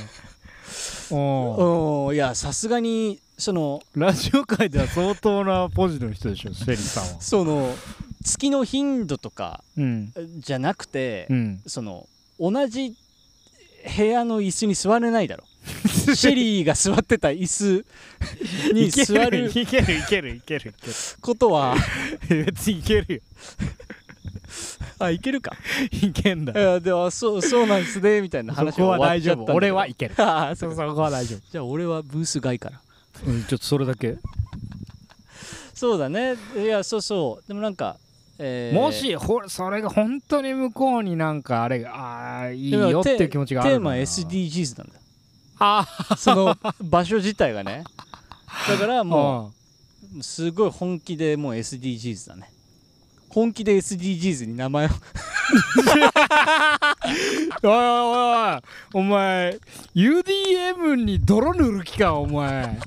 Speaker 4: おー
Speaker 3: うん。いやさすがにその
Speaker 4: ラジオ界では相当なポジの人でしょシェリーさんは。
Speaker 3: その月の頻度とか
Speaker 4: うん。
Speaker 3: じゃなくて、
Speaker 4: うん。
Speaker 3: その同じ部屋の椅子に座れないだろシェリーが座ってた椅子に
Speaker 4: いけ
Speaker 3: 座る
Speaker 4: いけるいけるいける。い
Speaker 3: ことは
Speaker 4: ける別にいけるよ。
Speaker 3: あいけるか。
Speaker 4: いけんだ。
Speaker 3: いやでもそうそうなんですねみたいな
Speaker 4: そ
Speaker 3: 話
Speaker 4: こは大丈夫。俺はいける。
Speaker 3: ああそ
Speaker 4: そうそこは大丈
Speaker 3: じゃあ俺はブース外から。
Speaker 4: 夫うんちょっとそれだけ。
Speaker 3: そうだね。いやそうそう。でもなんか、えー
Speaker 4: もしほそれが本当に向こうになんかあれがああいいよってい
Speaker 3: テ
Speaker 4: う気持ちがある
Speaker 3: テーマ
Speaker 4: な
Speaker 3: SDGs なんだ その場所自体がね。だから
Speaker 4: あ
Speaker 3: もうすごい本気でもう SDGs だね。本気で SDGs に名前を。
Speaker 4: おいおいおいお前 UDM に泥塗る気かお前。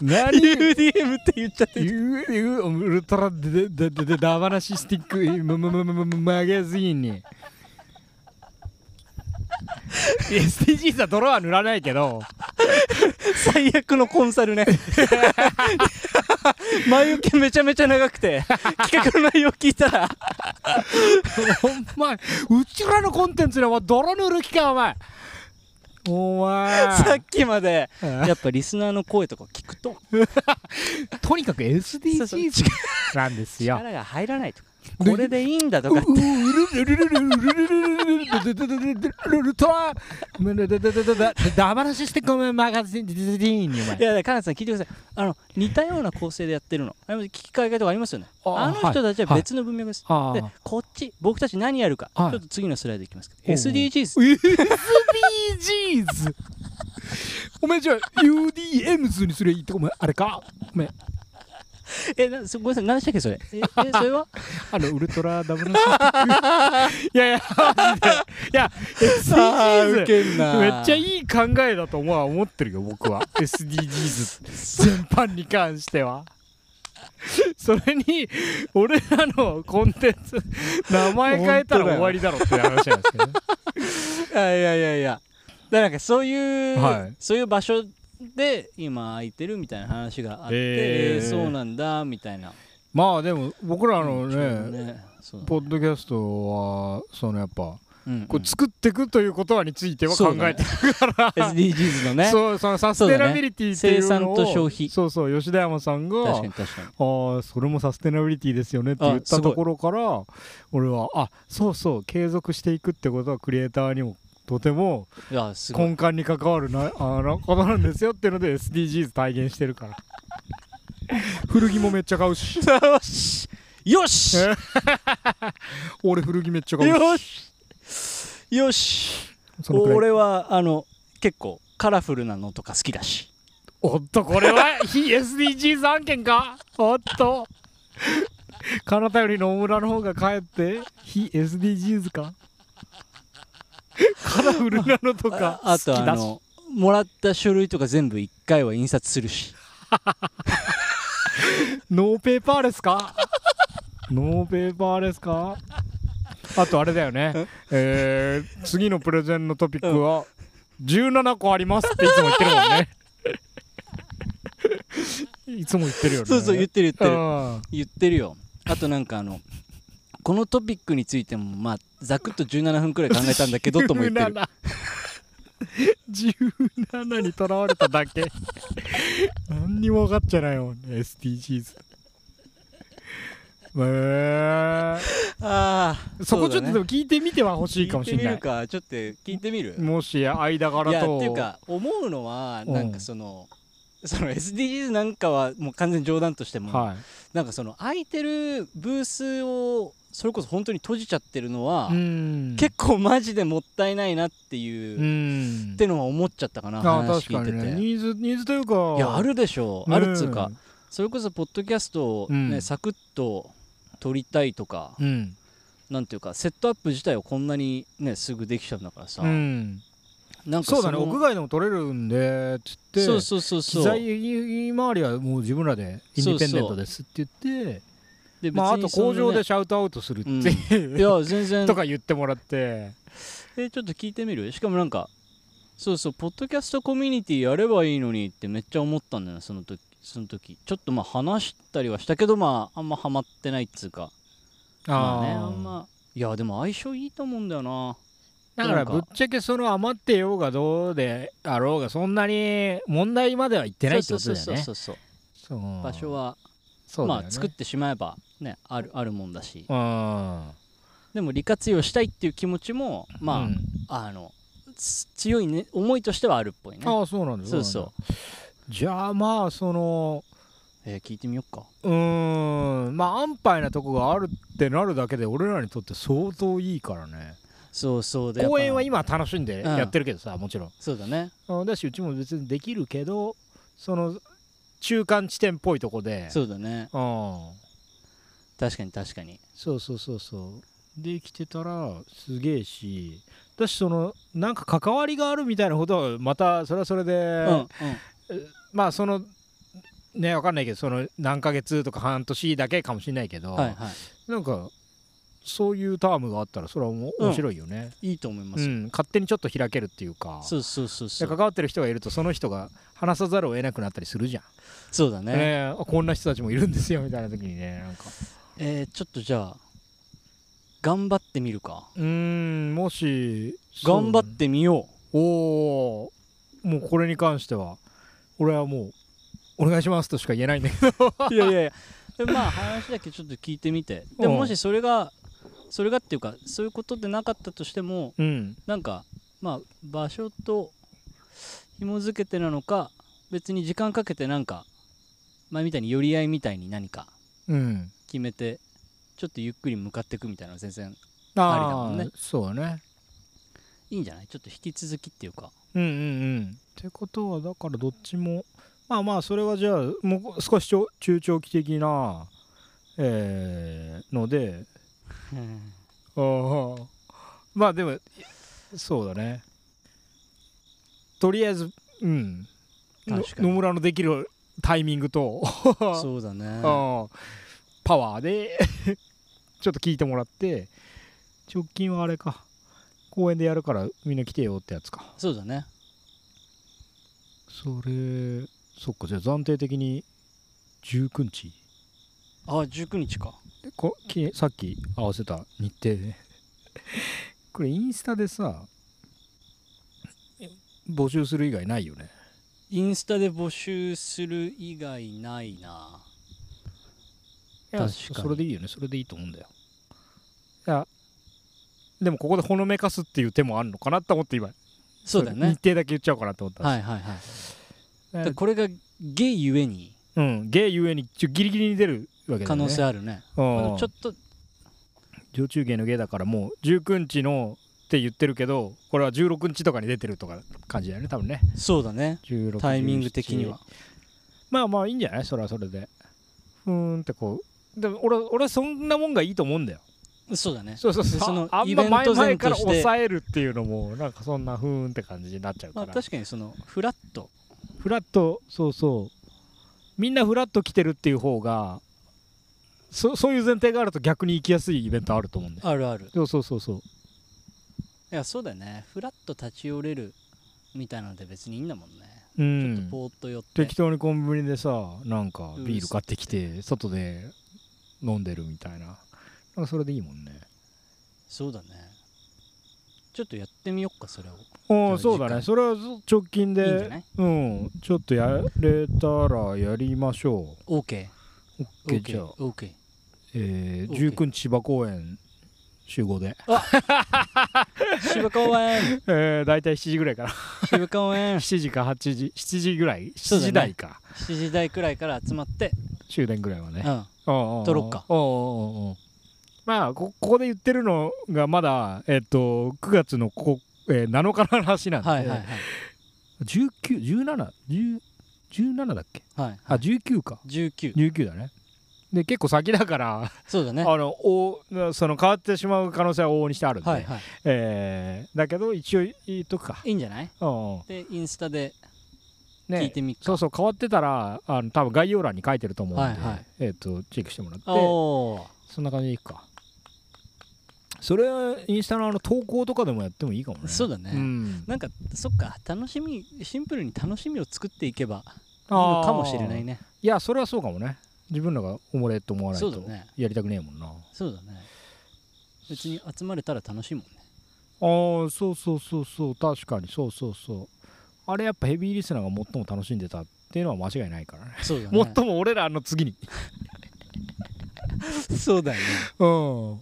Speaker 4: 何
Speaker 3: ？UDM って言っちゃってる。
Speaker 4: U- ウルトラででででダバナシスティックマガジンに SDGs は泥は塗らないけど。
Speaker 3: 最悪のコンサルね。前置きめちゃめちゃ長くて企画の内容聞いたら。
Speaker 4: お前うちらのコンテンツには泥塗る気かお前。お前。
Speaker 3: さっきまでやっぱリスナーの声とか聞くと。
Speaker 4: とにかく SDGs なんですよ。
Speaker 3: 力が入らないとかこれでいいんだとかって。
Speaker 4: ダマなししてごめん、マガジン、ディ。
Speaker 3: いや、カナさん聞いてください。あの、似たような構成でやってるの。あの聞き換え方がありますよね。
Speaker 4: あ
Speaker 3: の人たちは別の文脈です。で、こっち、僕たち何やるか。ちょっと次のスライドいきます。SDGs。
Speaker 4: SDGs! お前じゃあ UDMs にすりゃいいってお前あれかお前
Speaker 3: え、なそごめんなさい、何でしたっけ、それ？え、え それは？
Speaker 4: あのウルトラダブルシック いやいやマジで？いや SDGs
Speaker 3: けん
Speaker 4: めっちゃいい考えだと思うは思ってるよ僕は。SDGs 全般に関しては。それに俺らのコンテンツ名前変えたら終わりだろっていう話なんですけどね。
Speaker 3: いやいやいやいや。だからなんかそういう、
Speaker 4: はい。
Speaker 3: そういう場所で今空いてるみたいな話があって、えーそうなんだ、みたいな。
Speaker 4: まあでも僕らのね
Speaker 3: ね
Speaker 4: ポッドキャストはそのやっぱ
Speaker 3: うん
Speaker 4: こう作っていくということはについては考えてるから、
Speaker 3: SDGs のね。
Speaker 4: そうそのサステナビリティっていうのを
Speaker 3: そうだね。生産と消費。
Speaker 4: そうそう吉田山さんが
Speaker 3: 確か。
Speaker 4: ああそれもサステナビリティですよねって言ったところから俺はあそうそう継続していくってことはクリエイターにもとても。根幹に関わるな あのことなんですよっていうので SDGs 体現してるから。古着も めっちゃ買うし。
Speaker 3: よし。よし。
Speaker 4: え俺古着めっちゃ買うし。
Speaker 3: よし。俺はあの結構カラフルなのとか好きだし。
Speaker 4: おっとこれは非 SDGs 案件か？おっと。彼方より野村の方がかえって非 SDGs か？カラフルなのとか
Speaker 3: ああとあのもらった書類とか全部1回は印刷するし。
Speaker 4: ノーペーパーレスか？ノーペーパーレスか？あとあれだよね。えー、次のプレゼンのトピックは17個ありますっていつも言ってるもんね。いつも言ってるよね。
Speaker 3: そうそう言ってる言ってる。
Speaker 4: うん。
Speaker 3: 言ってるよ。あとなんかあのこのトピックについてもまあざくっと17分くらい考えたんだけどとも言ってる。
Speaker 4: 17 17にとらわれただけ？何にも分かっちゃないもんね SDGs え
Speaker 3: あ
Speaker 4: そこちょっとでも聞いてみては欲しいかもしれ
Speaker 3: 聞いてみる
Speaker 4: ない
Speaker 3: かちょっと聞いてみる？
Speaker 4: もし間柄
Speaker 3: いや
Speaker 4: と。
Speaker 3: っていうか思うのは
Speaker 4: うん
Speaker 3: なんかその、その SDGs なんかはもう完全に冗談としても、
Speaker 4: は
Speaker 3: なんかその空いてるブースをそれこそ本当に閉じちゃってるのは、結構マジでもったいないなっていう、
Speaker 4: う
Speaker 3: っ
Speaker 4: ん
Speaker 3: てのは思っちゃったかな
Speaker 4: あ
Speaker 3: 話聞いてて、
Speaker 4: ね。ニーズニーズというか
Speaker 3: いやあるでしょう、あるっつうかそれこそポッドキャストをね、
Speaker 4: うん。
Speaker 3: サクッと撮りたいとか、
Speaker 4: うん。
Speaker 3: なんていうかセットアップ自体はこんなにねすぐできちゃうんだからさ、
Speaker 4: うん。
Speaker 3: なんか
Speaker 4: そうだね。
Speaker 3: の
Speaker 4: 屋外でも撮れるんでつって
Speaker 3: そうそうそうそう。
Speaker 4: 機材周りはもう自分らでインディペンデントですって言って
Speaker 3: で
Speaker 4: まああと工場でシャウトアウトするっていう、
Speaker 3: いや全然。
Speaker 4: とか言ってもらって。
Speaker 3: えちょっと聞いてみる？しかもなんかそうそうポッドキャストコミュニティやればいいのにってめっちゃ思ったんだよねその時その時。ちょっとまあ話したりはしたけどまああんまハマってないっつうか。まあねあんま。いやでも相性いいと思うんだよな。
Speaker 4: だからぶっちゃけその余ってようがどうであろうがそんなに問題までは言ってないってことだよね。
Speaker 3: そうそうそうそう場所は、
Speaker 4: そね。
Speaker 3: まあ作ってしまえばねあるあるもんだし。
Speaker 4: うん。
Speaker 3: でも利活用したいっていう気持ちもまあ、
Speaker 4: うん。
Speaker 3: あのつ強い、ね、思いとしてはあるっぽいね。
Speaker 4: ああそうなんだ。
Speaker 3: そうそう。
Speaker 4: じゃあまあその
Speaker 3: えー聞いてみよっか。
Speaker 4: うーん。まあ安牌なとこがあるってなるだけで俺らにとって相当いいからね。
Speaker 3: そうそう。で
Speaker 4: 公演は今楽しんでやってるけどさ、もちろん。
Speaker 3: そうだね。
Speaker 4: うん。だしうちも別にできるけどその中間地点っぽいとこで。
Speaker 3: そうだね。
Speaker 4: うん
Speaker 3: 確かに確かに。
Speaker 4: そうそうそうそう。できてたらすげえしだしそのなんか関わりがあるみたいなことはまたそれはそれで、
Speaker 3: うんうん。
Speaker 4: まあそのねわかんないけどその何ヶ月とか半年だけかもしれないけど、
Speaker 3: はいは
Speaker 4: なんかそういうタームがあったらそれは面白いよね、
Speaker 3: いいいと思いま
Speaker 4: うん。
Speaker 3: す、
Speaker 4: 勝手にちょっと開けるっていうか。
Speaker 3: そうそうそうそう。
Speaker 4: で関わってる人がいるとその人が話さざるを得なくなったりするじゃん、
Speaker 3: そうだね。
Speaker 4: ねあこんな人たちもいるんですよみたいな時にねなんか
Speaker 3: えー、ちょっとじゃあ頑張ってみるか。
Speaker 4: うーんもし
Speaker 3: 頑張ってみよ
Speaker 4: おおーもうこれに関しては。俺はもうお願いしますとしか言えないんだけど。
Speaker 3: う いやいやいやでまあ話だけちょっと聞いてみて。でも
Speaker 4: うん
Speaker 3: もしそれがそれがっていうかそういうことでなかったとしても
Speaker 4: うん。
Speaker 3: なんかまあ場所と紐付けてなのか別に時間かけてなんか前みたいに寄り合いみたいに何か。
Speaker 4: うん
Speaker 3: 決めてちょっとゆっくり向かっていくみたいなのは全然
Speaker 4: あ
Speaker 3: ありだも
Speaker 4: あ
Speaker 3: ん。ね
Speaker 4: そうだね。
Speaker 3: いいんじゃない？ちょっと引き続きっていうか。
Speaker 4: うんうんうん。ってことはだからどっちもまあまあそれはじゃあもう少しちょ中長期的なえーので。ああまあでもそうだね。とりあえずうん。の
Speaker 3: 確かに。
Speaker 4: 野村のできるタイミングと。
Speaker 3: そうだね。
Speaker 4: あ あパワーで。ちょっと聞いてもらって。直近はあれか。公園でやるからみんな来てよってやつか。
Speaker 3: そうだね。
Speaker 4: それそっか。じゃあ暫定的に19日。
Speaker 3: あ19日か。
Speaker 4: でこきさっき合わせた日程。でこれインスタでさ募集する以外ないよね
Speaker 3: インスタで募集する以外ないな。い
Speaker 4: や
Speaker 3: 確かに。
Speaker 4: それでいいよね。それでいいと思うんだよ。いやでもここでほのめかすっていう手もあるのかなと思って今。
Speaker 3: そうだよね。
Speaker 4: 日程だけ言っちゃおうかなと思った
Speaker 3: はいはいはいこれがゲイゆえに。
Speaker 4: うんゲイゆえにちょギリギリに出るわけだよね。
Speaker 3: 可能性あるね。
Speaker 4: うん。
Speaker 3: ちょっと。
Speaker 4: 上中芸の芸だからもう19日のって言ってるけどこれは16日とかに出てるとか感じだよね多分ね。
Speaker 3: そうだね。
Speaker 4: 16
Speaker 3: タイミング的には。
Speaker 4: まあまあいいんじゃない？それはそれで。ふーんってこう。でも俺俺はそんなもんがいいと思うんだよ。
Speaker 3: そうだね。
Speaker 4: そうそうそう。
Speaker 3: でその
Speaker 4: あんま
Speaker 3: イベント
Speaker 4: 前々から抑えるっていうのもなんかそんなふーんって感じになっちゃうから、
Speaker 3: まあ確かにそのフラット。
Speaker 4: フラットそうそう。みんなフラット来てるっていう方がそそういう前提があると逆に行きやすいイベントあると思うんだよ。
Speaker 3: あるある。
Speaker 4: そうそうそうそう
Speaker 3: いやそうだよね。フラッと立ち寄れるみたいなので別にいいんだもんね、
Speaker 4: う
Speaker 3: ちょっ
Speaker 4: ん
Speaker 3: とポーっと寄って。
Speaker 4: 適当にコンビニでさなんか
Speaker 3: うん。
Speaker 4: ビール買ってきて外で飲んでるみたいな。なんかそれでいいもんね。
Speaker 3: そうだね。ちょっとやってみよっかそれを。
Speaker 4: ああそうだね。それは直近でうん。ちょっとやれたらやりましょ
Speaker 3: OK
Speaker 4: う OK じゃあ。
Speaker 3: OK
Speaker 4: えー、
Speaker 3: OK
Speaker 4: 19日芝公園集合で。
Speaker 3: 渋 公園
Speaker 4: えー、大体7時ぐらいから。
Speaker 3: 渋公園
Speaker 4: 7時か8時7時ぐらい？7
Speaker 3: そうだね。
Speaker 4: 時台か、
Speaker 3: 7時台くらいから集まって。
Speaker 4: 終電ぐらいはね。
Speaker 3: うん。
Speaker 4: 撮
Speaker 3: 撮ろっか。
Speaker 4: まあこここで言ってるのがまだえっと9月のここ、えー7日の話なんで、
Speaker 3: はいはいはい。
Speaker 4: 191717だっけ？
Speaker 3: はい
Speaker 4: あ19か。
Speaker 3: 19
Speaker 4: 19だねで結構先だから
Speaker 3: そうだね。
Speaker 4: あのおその変わってしまう可能性は往々にしてあるんで、
Speaker 3: はいはい。
Speaker 4: えーだけど一応言っとくか。
Speaker 3: いいんじゃない？
Speaker 4: うんうん。
Speaker 3: でインスタで
Speaker 4: ね
Speaker 3: 聞いてみっか。
Speaker 4: そうそう変わってたらあの多分概要欄に書いてると思うんで、
Speaker 3: はいはい。
Speaker 4: えっ、とチェックしてもらってそんな感じでいいか。それはインスタのあの投稿とかでもやってもいいかもね。
Speaker 3: そうだね。
Speaker 4: ん、
Speaker 3: なんかそっか楽しみシンプルに楽しみを作っていけばいいのかもしれないね。
Speaker 4: いやそれはそうかもね自分らがおもれと思わないとやりたくねえもんな、
Speaker 3: そうだね。別に集まれたら楽しいもんね。
Speaker 4: ああそうそうそうそう。確かに。そうそうそう。あれやっぱヘビーリスナーが最も楽しんでたっていうのは間違いないからね。
Speaker 3: そうだね。
Speaker 4: 最も俺らの次に。
Speaker 3: そうだよね。
Speaker 4: うん。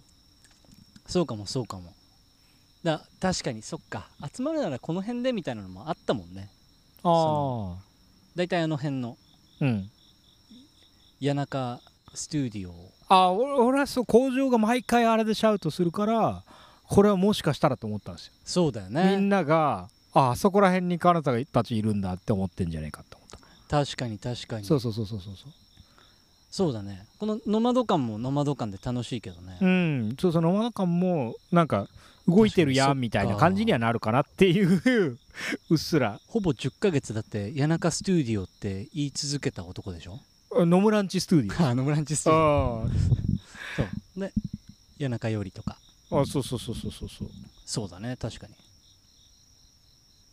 Speaker 3: そうかもそうかも。だ確かにそっか。集まるならこの辺でみたいなのもあったもんね。
Speaker 4: ああ
Speaker 3: 大体あの辺の。
Speaker 4: うん
Speaker 3: 谷中スタジオ。
Speaker 4: ああ俺俺はそう工場が毎回あれでシャウトするからこれはもしかしたらと思ったんですよ、
Speaker 3: そうだよ
Speaker 4: み
Speaker 3: ね
Speaker 4: んながああそこら辺に彼方たちいるんだって思ってんじゃないかって思った。
Speaker 3: 確かに確かに。
Speaker 4: そうそうそうそうそう。そう
Speaker 3: そうだね。このノマド感もノマド感で楽しいけどね、
Speaker 4: うん。そうそうノマド感もなんか動いてるやんみたいな感じにはなるかなっていう。うっすら。
Speaker 3: ほぼ10ヶ月だって谷中スタジオって言い続けた男でしょ？
Speaker 4: ノムランチストゥディ
Speaker 3: あのブランチスタジオ。
Speaker 4: あ
Speaker 3: そう。で谷中よりとか。
Speaker 4: ああそうそうそうそうそうそう。
Speaker 3: そうだね確かに。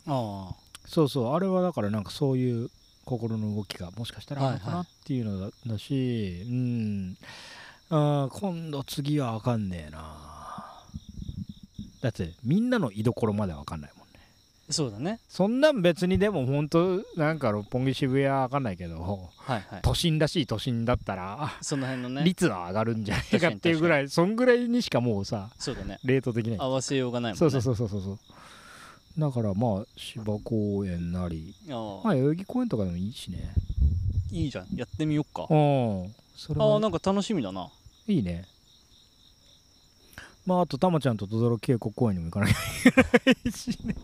Speaker 3: ああ
Speaker 4: そうそう。あれはだからなんかそういう心の動きがもしかしたらあるのか
Speaker 3: はいは
Speaker 4: ないっていうのだ,、だしうん。あー今度次は分かんねえなだってみんなの居所までは分かんない
Speaker 3: そうだね。
Speaker 4: そんなん別にでも本当なんか六本木渋谷は分かんないけど
Speaker 3: はいはい。
Speaker 4: 都心らしい都心だったら
Speaker 3: その辺のね。
Speaker 4: 率は上がるんじゃないかっていうぐらいそんぐらいにしかもうさ
Speaker 3: そうだね。
Speaker 4: レート的に
Speaker 3: 合わせようがないもんね。
Speaker 4: そうそうそうそうそう。だからまあ芝公園なり。
Speaker 3: ああ。
Speaker 4: まあ代々木公園とかでもいいしね。
Speaker 3: いいじゃん。やってみよっか。
Speaker 4: うん。それは
Speaker 3: ああなんか楽しみだな。い
Speaker 4: いね。まああとたまちゃんと等々力渓谷公園にも行かなきゃいけないしね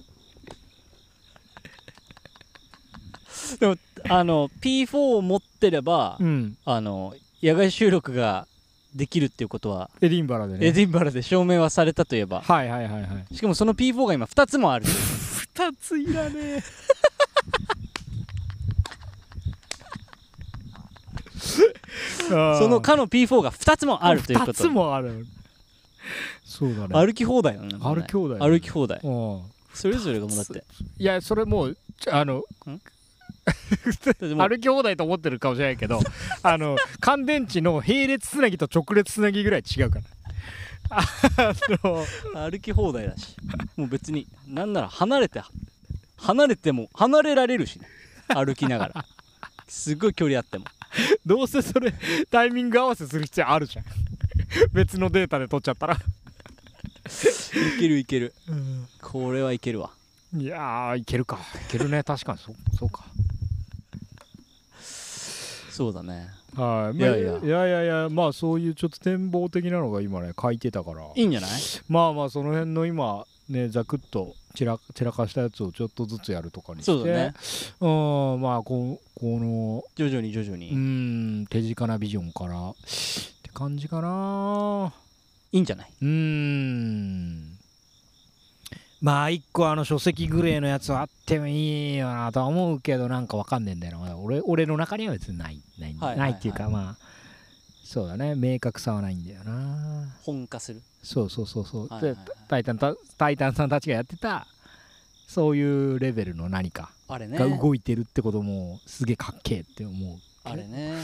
Speaker 3: あの P4 を持ってれば、
Speaker 4: うん。
Speaker 3: あの野外収録ができるっていうことは、
Speaker 4: エディンバラでね。
Speaker 3: エディンバラで証明はされたといえば。
Speaker 4: はいはいはいはい。
Speaker 3: しかもその P4 が今2つもある。
Speaker 4: 2ついらねえ。
Speaker 3: そのかの P4 が2つもあるというこ
Speaker 4: 2
Speaker 3: と
Speaker 4: つもある。そうだね。
Speaker 3: 歩き放題なんだね。
Speaker 4: 歩き放題
Speaker 3: 歩き放題。
Speaker 4: うん
Speaker 3: それぞれがもうだって。
Speaker 4: いやそれもうあの 歩き放題と思ってるかもしれないけど あの乾電池の並列つなぎと直列つなぎぐらい違うから。あの
Speaker 3: 歩き放題だし。もう別になんなら離れて離れても離れられるしね。歩きながら。すごい距離あっても。
Speaker 4: どうせそれタイミング合わせする必要あるじゃん。別のデータで取っちゃったら。
Speaker 3: いけるいける。これはいけるわ。
Speaker 4: いやーいけるか。いけるね。確かにそうそうか
Speaker 3: そうだね。
Speaker 4: はい。
Speaker 3: いやいや。
Speaker 4: まあいやいやいやまあそういうちょっと展望的なのが今ね書いてたから。
Speaker 3: いいんじゃない？
Speaker 4: まあまあその辺の今ねざくっと散ら散らかしたやつをちょっとずつやるとかにして。
Speaker 3: そうだね。
Speaker 4: うんまあここの
Speaker 3: 徐々に徐々
Speaker 4: う
Speaker 3: に。
Speaker 4: ーん手近なビジョンから。って感じかな。い
Speaker 3: いんじゃない？う
Speaker 4: ーんまあ一個あの書籍グレーのやつはあってもいいよなとは思うけどなんかわかんねえんだよな。俺俺の中には別にない。ない,、ないっていうかまあそうだね。明確さはないんだよな。
Speaker 3: 本化する？
Speaker 4: そうそうそうそう、
Speaker 3: はいはいはい。
Speaker 4: でタイタンたタイタンさんたちがやってたそういうレベルの何か
Speaker 3: あれね。
Speaker 4: が動いてるってこともすげえかっけえって思う
Speaker 3: あれね。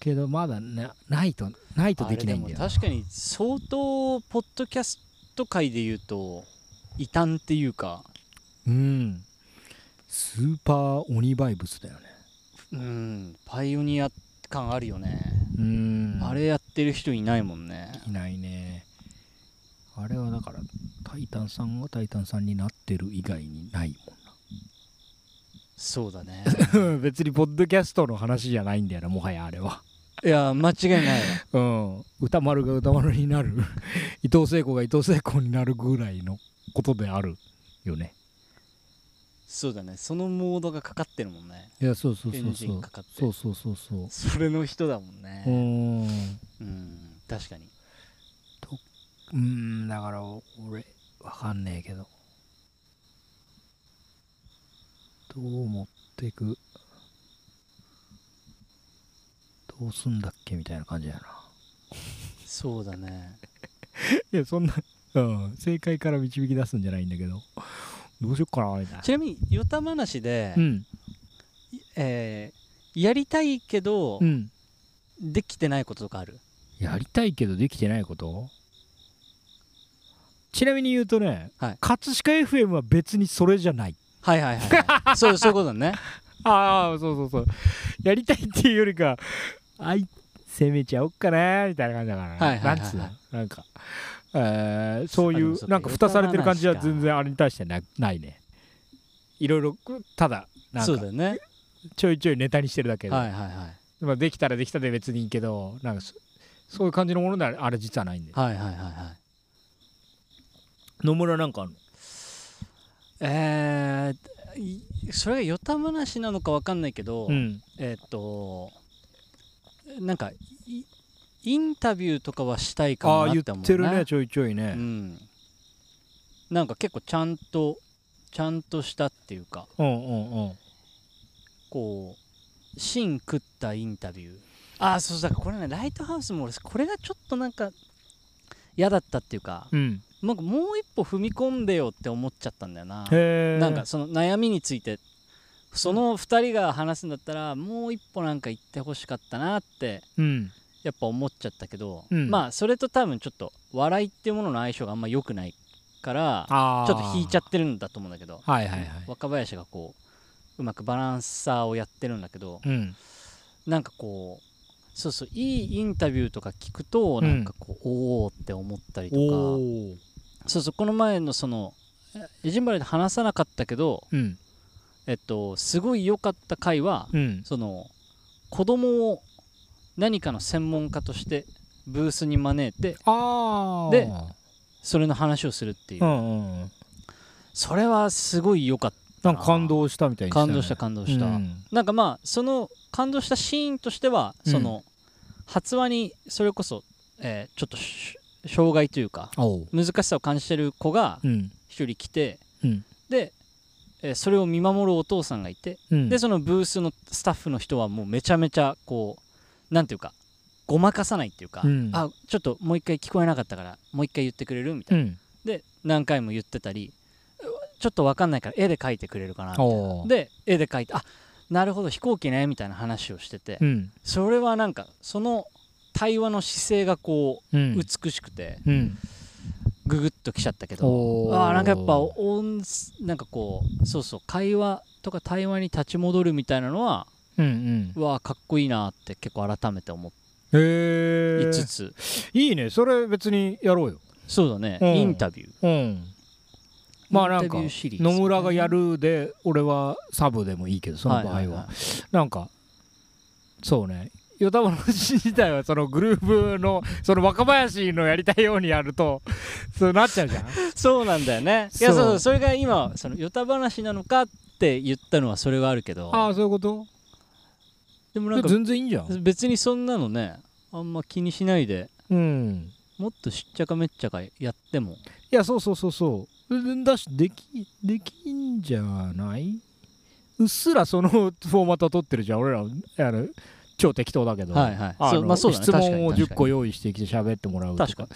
Speaker 4: けどまだなないとないとできないんだよ
Speaker 3: 確かに相当ポッドキャスト界で言うと異端っていうか
Speaker 4: うん。スーパー鬼バイブスだよね。
Speaker 3: うんパイオニア感あるよね、
Speaker 4: うん。
Speaker 3: あれやってる人いないもんね。
Speaker 4: いないね。あれはだからタイタンさんがタイタンさんになってる以外にない
Speaker 3: そうだね。
Speaker 4: もんな別にポッドキャストの話じゃないんだよなもはやあれは。い
Speaker 3: や間違いない。
Speaker 4: うん。歌丸が歌丸になる。伊藤聖子が伊藤聖子になるぐらいのことであるよね。
Speaker 3: そうだね。そのモードがかかってるもんね。
Speaker 4: いやそうそうそうそう。
Speaker 3: かかって。
Speaker 4: そうそうそうそう。
Speaker 3: それの人だもん
Speaker 4: う
Speaker 3: ね
Speaker 4: ん。
Speaker 3: うん確かに。
Speaker 4: うんだから俺わかんねえけど。どう持ってく？どうすんだっけ？みたいな感じやな。
Speaker 3: そうだね。
Speaker 4: いやそんな、うん、正解から導き出すんじゃないんだけど。どうしよっかなみたいな。
Speaker 3: ちなみに与田話で、
Speaker 4: うん。
Speaker 3: えーやりたいけど、
Speaker 4: うん。
Speaker 3: できてないこととかある？
Speaker 4: やりたいけどできてないこと？ちなみに言うとね、
Speaker 3: はい。
Speaker 4: 葛飾 FM は別にそれじゃない。
Speaker 3: はいはいはい、はい、そうそういうことだね。
Speaker 4: ああそうそうそう。やりたいっていうよりかあい攻めちゃおっかなみたいな感じだからね、
Speaker 3: はいはいはいはい。
Speaker 4: なんつうの？なんか、えーそういうなんか蓋されてる感じは全然あれに対してなないね。いろいろただなんか
Speaker 3: そうだよね。
Speaker 4: ちょいちょいネタにしてるだけで、
Speaker 3: はいはいはい。
Speaker 4: まあ、できたらできたで別にいいけどなんかそそういう感じのものであれ実はないんで。
Speaker 3: はいはいはいはい。
Speaker 4: 野村なんかあるの？
Speaker 3: えーいそれが与田話なのか分かんないけど、
Speaker 4: うん。
Speaker 3: えーっとなんかいインタビューとかはしたいかも
Speaker 4: ああ言
Speaker 3: なって思う
Speaker 4: ってるねちょいちょいうね、
Speaker 3: ん、なんか結構ちゃんとちゃんとしたっていうか
Speaker 4: うん、うんうん。
Speaker 3: こう芯食ったインタビュー。ああそうだからこれねライトハウスも俺これがちょっとなんか嫌だったっていうか
Speaker 4: うん。
Speaker 3: なんかもう一歩踏み込んでよって思っちゃったんだよな。
Speaker 4: へえ
Speaker 3: なんかその悩みについてその2人が話すんだったらもう一歩なんか言ってほしかったなって
Speaker 4: うん
Speaker 3: やっぱ思っちゃったけど、
Speaker 4: うん。
Speaker 3: まあそれと多分ちょっと笑いっていうものの相性があんま良くないから
Speaker 4: あ
Speaker 3: ちょっと引いちゃ
Speaker 4: っ
Speaker 3: ってるんだと思うんだけど
Speaker 4: はいはいはい。
Speaker 3: 若林がこううまくバランサーをやってるんだけど
Speaker 4: うん。
Speaker 3: なんかこうそうそういいインタビューとか聞くと
Speaker 4: うん。
Speaker 3: なんかこう、おおって思ったりと
Speaker 4: お
Speaker 3: か
Speaker 4: お
Speaker 3: そうそうこの前のそのエジンバラで話さなかったけど
Speaker 4: うん
Speaker 3: えっとすごい良かった回は、
Speaker 4: うん
Speaker 3: その子供を何かの専門家としてブースに招いてでそれの話をするっていう、
Speaker 4: うんうんうん
Speaker 3: それはすごい良かっ
Speaker 4: なんか感動したみたいに
Speaker 3: 感動した感動した、
Speaker 4: うん。
Speaker 3: なんかまあその感動したシーンとしてはその、発話にそれこそ、えーちょっとし障害というか難しさを感じてる子が
Speaker 4: うん。
Speaker 3: 一人来て
Speaker 4: うん。
Speaker 3: で、えーそれを見守るお父さんがいて
Speaker 4: うん。
Speaker 3: でそのブースのスタッフの人はもうめちゃめちゃこうなんていうかごまかさないっていうか、
Speaker 4: うん。
Speaker 3: あちょっともう一回聞こえなかったからもう一回言ってくれるみたいな、
Speaker 4: うん。
Speaker 3: で何回も言ってたりちょっと分かんないから絵で描いてくれるかなみたいな。
Speaker 4: おう
Speaker 3: で絵で描いてあなるほど飛行機ねみたいな話をしてて、
Speaker 4: うん。
Speaker 3: それはなんかその対話の姿勢がこ
Speaker 4: う
Speaker 3: うん。美しくて
Speaker 4: うん。
Speaker 3: ググッときちゃったけど、あーなんかやっぱ音なんかこうそうそう会話とか対話に立ち戻るみたいなのは
Speaker 4: うん
Speaker 3: うわーかっこいいなって結構改めて思いつつ、
Speaker 4: いいね。それ別にやろうよ。
Speaker 3: そうだね、
Speaker 4: うん。
Speaker 3: インタビュー。
Speaker 4: うん。まあなんか野村がやるで俺はサブでもいいけどその場合は,、
Speaker 3: いいい。
Speaker 4: なんかそうね。与田話自体はそのグループのその若林のやりたいようにやるとそうなっちゃうじゃん。
Speaker 3: そうなんだよね。いや
Speaker 4: そう
Speaker 3: そうそうそれが今その与太話なのかって言ったのはそれはあるけど。
Speaker 4: ああそういうこと？
Speaker 3: でもなんか
Speaker 4: 全然いいんじゃん。
Speaker 3: 別にそんなのねあんま気にしないで
Speaker 4: うん。
Speaker 3: もっとしっちゃかめっちゃかやっても。
Speaker 4: いやそうそうそうそう。だしできできんじゃない？うっすらそのフォーマットは取ってるじゃん俺ら。あの超適当だけど、
Speaker 3: はいはい。
Speaker 4: あ
Speaker 3: まあそう
Speaker 4: 質問を
Speaker 3: 確かに。
Speaker 4: 10個用意してきて喋ってもらうとか。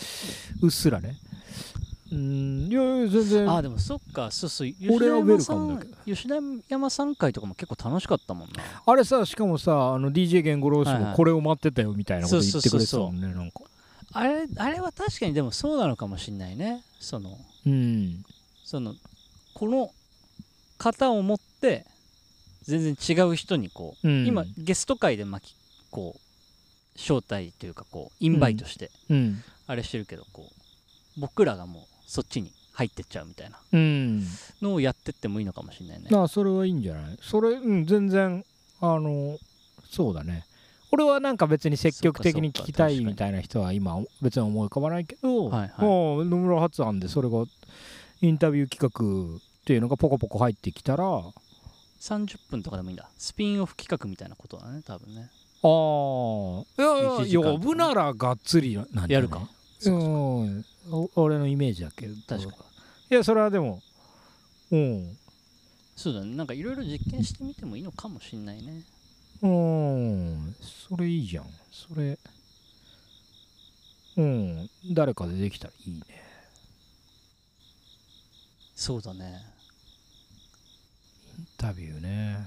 Speaker 4: うっすらねうん。いやいや全然。
Speaker 3: あでもそっか。そうそう。吉
Speaker 4: 俺はウェル
Speaker 3: 田山さん
Speaker 4: カムだけど。
Speaker 3: 吉田山さん会とかも結構楽しかったもんな。
Speaker 4: あれさしかもさあの DJ 源五郎氏もこれを待ってたよみたいなこと言ってくれてたもんねなんか。
Speaker 3: あれあれは確かにでもそうなのかもしんないね。その
Speaker 4: うん。
Speaker 3: そのこの型を持って全然違う人にこう、
Speaker 4: うん。
Speaker 3: 今ゲスト会で巻きこう招待というかこうインバイトして
Speaker 4: うん。
Speaker 3: あれしてるけどこう僕らがもうそっちに入ってっちゃうみたいな。
Speaker 4: うん。
Speaker 3: のをやってってもいいのかもしれないね。
Speaker 4: あそれはいいんじゃない？それうん全然あのそうだね。俺はなんか別に積極的に聞きたいみたいな人は今別に思い浮かばないけど、
Speaker 3: はいはい。
Speaker 4: もう野村発案でそれがインタビュー企画っていうのがポコポコ入ってきたらあ
Speaker 3: 30分とかでもいいんだ。スピンオフ企画みたいなことだね多分ね。
Speaker 4: あいや
Speaker 3: 1
Speaker 4: いや呼ぶならがっつりなんじゃない？
Speaker 3: やるか
Speaker 4: うん。お俺のイメージだけど
Speaker 3: 確か。に
Speaker 4: いやそれはでもうん。
Speaker 3: そうだね。なんかいろいろ実験してみてもいいのかもしんないね。
Speaker 4: うん。それいいじゃん。それうん。誰かでできたらいいね。
Speaker 3: そうだね。
Speaker 4: インタビューね。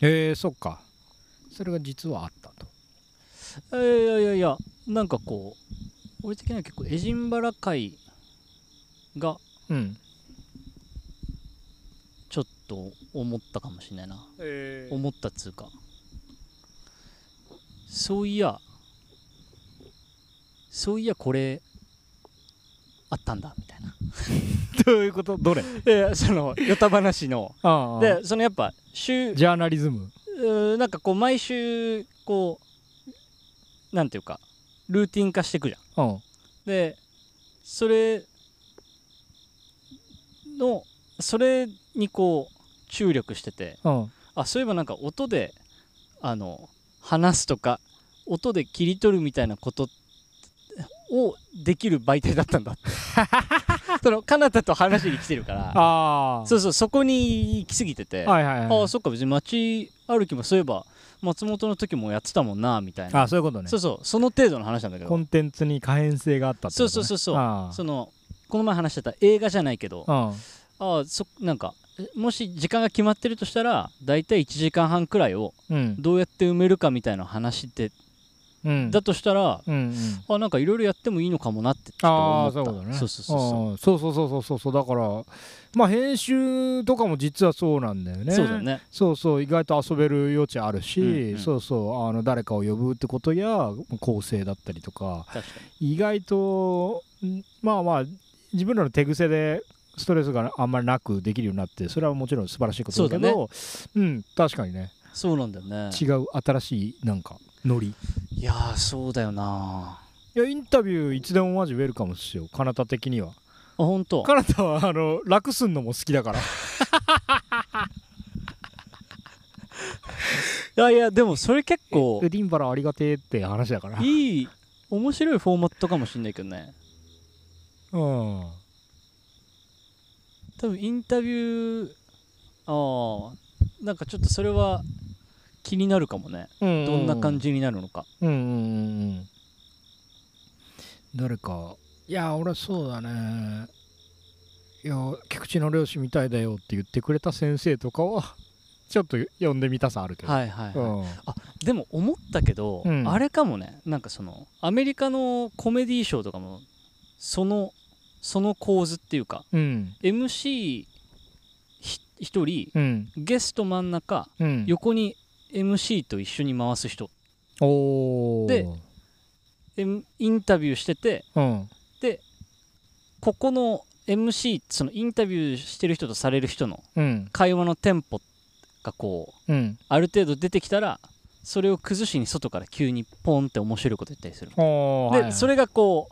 Speaker 4: えー、そっか。それが実はあったと
Speaker 3: いやいやいやなんかこう俺的には結構エジンバラ会が
Speaker 4: うん。
Speaker 3: ちょっと思ったかもしれないな。
Speaker 4: え。
Speaker 3: 思ったっつうか。そういやそういやこれあったんだみたいな。
Speaker 4: どういうこと？どれ？
Speaker 3: でそのヨタ話の。
Speaker 4: ああ。
Speaker 3: でそのやっぱ週
Speaker 4: ジャーナリズム。
Speaker 3: なんかこう毎週こうなんていうかルーティン化していくじゃん。
Speaker 4: うん。
Speaker 3: でそれのそれにこう注力してて
Speaker 4: うん。
Speaker 3: あそういえばなんか音であの話すとか音で切り取るみたいなことをできる媒体だったんだって。その彼方と話しに来てるから。
Speaker 4: ああ
Speaker 3: そうそうそこに行き過ぎてて、
Speaker 4: はいはいはい。
Speaker 3: ああそっか別に街歩きもそういえば松本の時もやってたもんなみたいな。
Speaker 4: あそういうことね。
Speaker 3: そうそう。その程度の話なんだけど。
Speaker 4: コンテンツに可変性があったってこと、ね、
Speaker 3: そうそうそうそう。
Speaker 4: あ
Speaker 3: そのこの前話してた映画じゃないけど
Speaker 4: あ
Speaker 3: ああそなんかえもし時間が決まってるとしたら大体1時間半くらいを
Speaker 4: うん。
Speaker 3: どうやって埋めるかみたいな話で
Speaker 4: うん。
Speaker 3: だとしたら
Speaker 4: うんうん。
Speaker 3: あなんかいろいろやってもいいのかもなってちょっと
Speaker 4: ああ
Speaker 3: 思った。
Speaker 4: そうね。
Speaker 3: そうそうそうそう
Speaker 4: そうそうそうそう。だからまあ編集とかも実はそうなんだよね。
Speaker 3: そうだよね。
Speaker 4: そうそう意外と遊べる余地あるし、
Speaker 3: うんうん。
Speaker 4: そうそうあの誰かを呼ぶってことや構成だったりとか意外とんまあまあ自分らの手癖でストレスがあんまりなくできるようになってそれはもちろん素晴らしいことだけどうん確かにね。
Speaker 3: にそうなんだよね。
Speaker 4: 違う新しいなんかノリ。
Speaker 3: いやーそうだよない
Speaker 4: やインタビューいつでもマジウェルカムっすよ。かなた的には。
Speaker 3: あ本当。
Speaker 4: かなたはあの楽すんのも好きだから。
Speaker 3: いやいやでもそれ結構
Speaker 4: エディンバラありがてえって話だから。
Speaker 3: いい面白いフォーマットかもしんないけどね。
Speaker 4: うん。
Speaker 3: 多分インタビューああなんかちょっとそれは気になるかもね。どんな感じになるのか。
Speaker 4: うんうんうんうん。誰かいや俺そうだね。いや菊池の漁師みたいだよって言ってくれた先生とかは ちょっと呼んでみたさあるけど、
Speaker 3: はいはい、はい。
Speaker 4: うん。
Speaker 3: でも思ったけど、
Speaker 4: うん。
Speaker 3: あれかもね。なんかそのアメリカのコメディーショーとかもそのその構図っていうか
Speaker 4: うん。
Speaker 3: MC ひ一人
Speaker 4: うん。
Speaker 3: ゲスト真ん中
Speaker 4: うん。
Speaker 3: 横に MC と一緒に回す人。でインタビューしてて
Speaker 4: うん
Speaker 3: ここの MC そのインタビューしてる人とされる人の
Speaker 4: うん。
Speaker 3: 会話のテンポがこう
Speaker 4: うん。
Speaker 3: ある程度出てきたらそれを崩しに外から急にポンって面白いこと言ったりする。で、
Speaker 4: はいはい。
Speaker 3: それがこ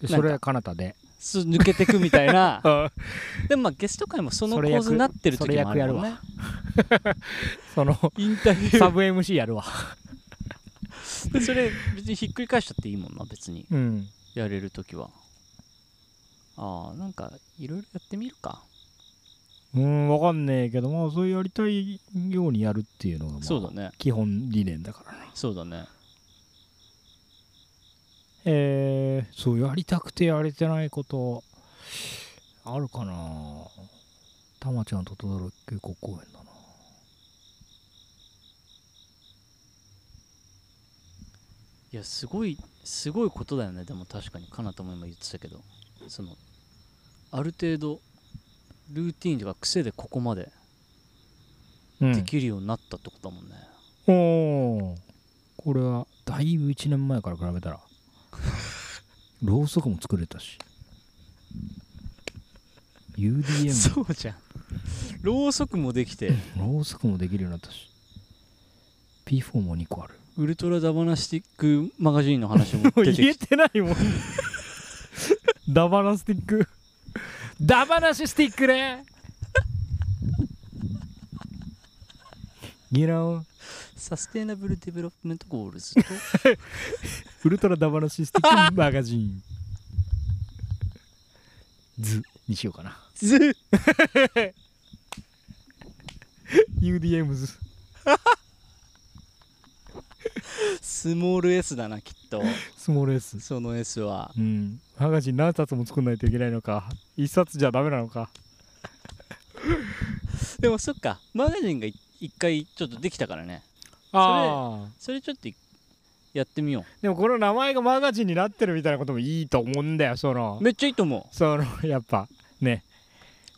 Speaker 3: う
Speaker 4: でそれはかなたで。
Speaker 3: す抜けてくみたいな。
Speaker 4: あ
Speaker 3: でもまあゲスト会もその構図になってる時もあるもんね。
Speaker 4: その
Speaker 3: インタビュー。
Speaker 4: サブ MC やるわ。
Speaker 3: でそれ別にひっくり返しちゃっていいもんな別に。
Speaker 4: うん。
Speaker 3: やれる時はああなんかいろいろやってみるか。
Speaker 4: うんわかんねえけどまあそういうやりたいようにやるっていうのが、まあ、
Speaker 3: そうだね。
Speaker 4: 基本理念だからな。
Speaker 3: そうだね。
Speaker 4: えー、そうやりたくてやれてないことあるかな。たまちゃんと轟渓谷公園だな。い
Speaker 3: やすごいすごいことだよね。でも確かにかなたも今言ってたけど。そのある程度ルーティンとか癖でここまで
Speaker 4: うん。
Speaker 3: できるようになったってことだもんね、
Speaker 4: おおこれはだいぶ1年前から比べたら。ろうそくも作れたし。UDM
Speaker 3: そうじゃん。ろうそくもできて。
Speaker 4: ろうそくもできるようになったし。P4 も2個ある。
Speaker 3: ウルトラダバナスティックマガジンの話も出て
Speaker 4: 言え
Speaker 3: きて
Speaker 4: てないもん。ダバナスティックダバナシスティックね。You know?
Speaker 3: サステイナブルデベロップメントゴールズと。
Speaker 4: ウルトラダバナシスティックマガジン。図にしようかな。
Speaker 3: ず
Speaker 4: UDM 図
Speaker 3: スモール S だなきっと。
Speaker 4: スモール S
Speaker 3: その S は。
Speaker 4: うんマガジン何冊も作んないといけないのか。一冊じゃダメなのか。
Speaker 3: でもそっか。マガジンがい一回ちょっとできたからね。
Speaker 4: ああ
Speaker 3: それちょっとやってみよ
Speaker 4: でもこの名前がマガジンになってるみたいなこともいいと思うんだよその。
Speaker 3: うめっちゃいいと思
Speaker 4: その やっぱね。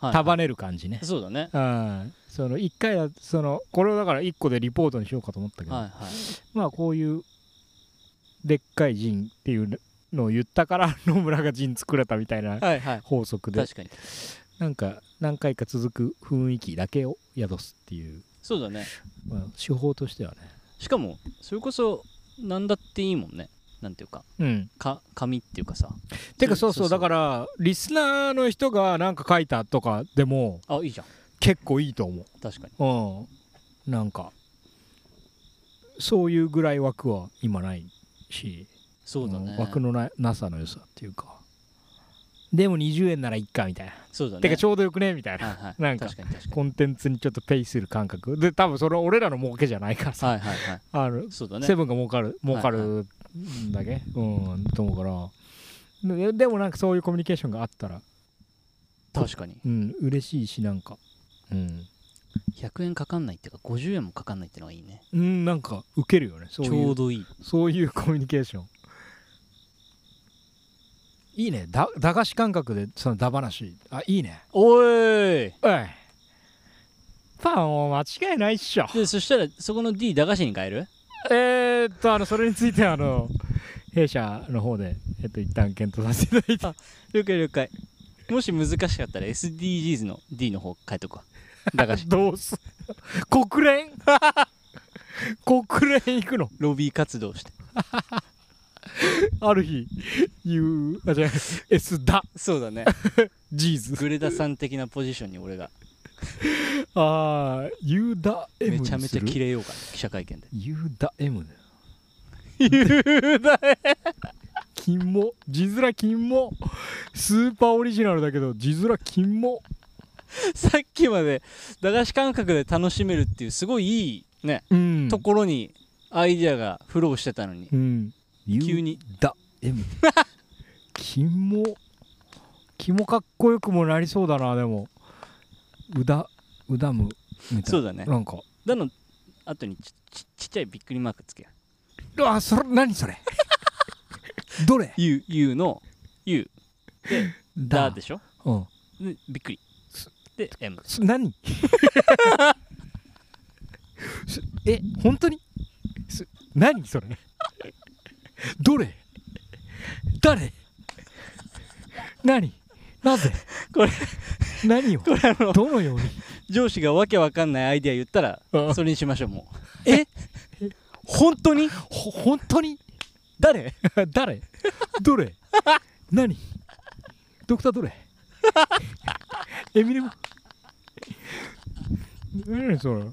Speaker 3: う、はい。
Speaker 4: 束ねる感じね。
Speaker 3: そうだね。
Speaker 4: うん。その一回はそのこれをだから一個でリポートにしようかと思ったけど、
Speaker 3: はいはい。
Speaker 4: まあこういうでっかい陣っていうのを言ったから野村が陣作れたみたいな
Speaker 3: はいはい。
Speaker 4: 法則で。
Speaker 3: 確かに。
Speaker 4: なんか何回か続く雰囲気だけを宿すっていう、
Speaker 3: そうだね。
Speaker 4: まあ、手法としてはね。
Speaker 3: しかもそれこそ何だっていいもんね。なんていうか。
Speaker 4: うん。
Speaker 3: か紙っていうかさ。
Speaker 4: てかそうそう。
Speaker 3: そうそう。
Speaker 4: だからリスナーの人がなんか書いたとかでも
Speaker 3: あいいじゃん。
Speaker 4: 結構いいと思
Speaker 3: 確かに。
Speaker 4: ううん。なんかそういうぐらい枠は今ないし
Speaker 3: そうだね。
Speaker 4: ん枠のななさの良さっていうか。でも20円ならいっかみたいな、
Speaker 3: そうだね。
Speaker 4: てかちょうどよくねみたいな、
Speaker 3: はいはい。
Speaker 4: なんかコンテンツにちょっとペイする感覚。で多分それは俺らの儲けじゃないから
Speaker 3: に
Speaker 4: さ、
Speaker 3: はいはいはい
Speaker 4: あの
Speaker 3: そうだね。
Speaker 4: セブンが儲かる儲かるんだけ、うんと思うから。ででもなんかそういうコミュニケーションがあったら。
Speaker 3: 確かに。
Speaker 4: うん嬉しいしなんか。うん、
Speaker 3: 100円かかんないっていうか50円もかかんないっていうのがいいね。
Speaker 4: うん、なんかウケるよね。
Speaker 3: ちょうどいい。
Speaker 4: そういうコミュニケーションいいね。だ駄菓子感覚でその駄話あいいね。
Speaker 3: おい。
Speaker 4: おい。パンも間違いないっしょ。
Speaker 3: でそしたらそこの D 駄菓子に変える？
Speaker 4: えー、っとあのそれについてはあの 弊社の方でえっと一旦検討させていただいて。
Speaker 3: 了解了解。もし難しかったら SDGs の D の方変えとくわ。駄菓子。
Speaker 4: どうす？国連？国連行くの？
Speaker 3: ロビー活動して
Speaker 4: ある日言うあじゃあ S だ。
Speaker 3: そうだね。
Speaker 4: ジーズ。
Speaker 3: グレダさん的なポジションに俺が。
Speaker 4: ああユーダ M
Speaker 3: めちゃめちゃ
Speaker 4: にする
Speaker 3: キレようかな記者会見で
Speaker 4: ユーダ M だよ
Speaker 3: 言うだ
Speaker 4: 金も字面金もスーパーオリジナルだけど字面金も
Speaker 3: さっきまで駄菓子感覚で楽しめるっていうすごいいいね、
Speaker 4: うん。
Speaker 3: ところにアイデアがフローしてたのに。
Speaker 4: うん
Speaker 3: 急に。
Speaker 4: ユーダ M 金も金もかっこよくもなりそうだなでも。うだうだむみたいな。
Speaker 3: そうだね。
Speaker 4: なんか。
Speaker 3: だの後にちちちっちゃいびっくりマークつけよ
Speaker 4: あそれ何それ？どれ
Speaker 3: ？U, U の。U だ。でしょ？
Speaker 4: うん。
Speaker 3: でびっくりで M
Speaker 4: す何？すえ本当に？す何それ？どれ？誰？何？なぜ？
Speaker 3: これ
Speaker 4: 何を？
Speaker 3: これあの
Speaker 4: どのように？
Speaker 3: 上司がわけわかんないアイデア言ったら
Speaker 4: うん。
Speaker 3: それにしましょうもう。え？本当に？
Speaker 4: ほ本当に？
Speaker 3: 誰？
Speaker 4: 誰？どれ？何？ドクターどれ？エミネム？何それ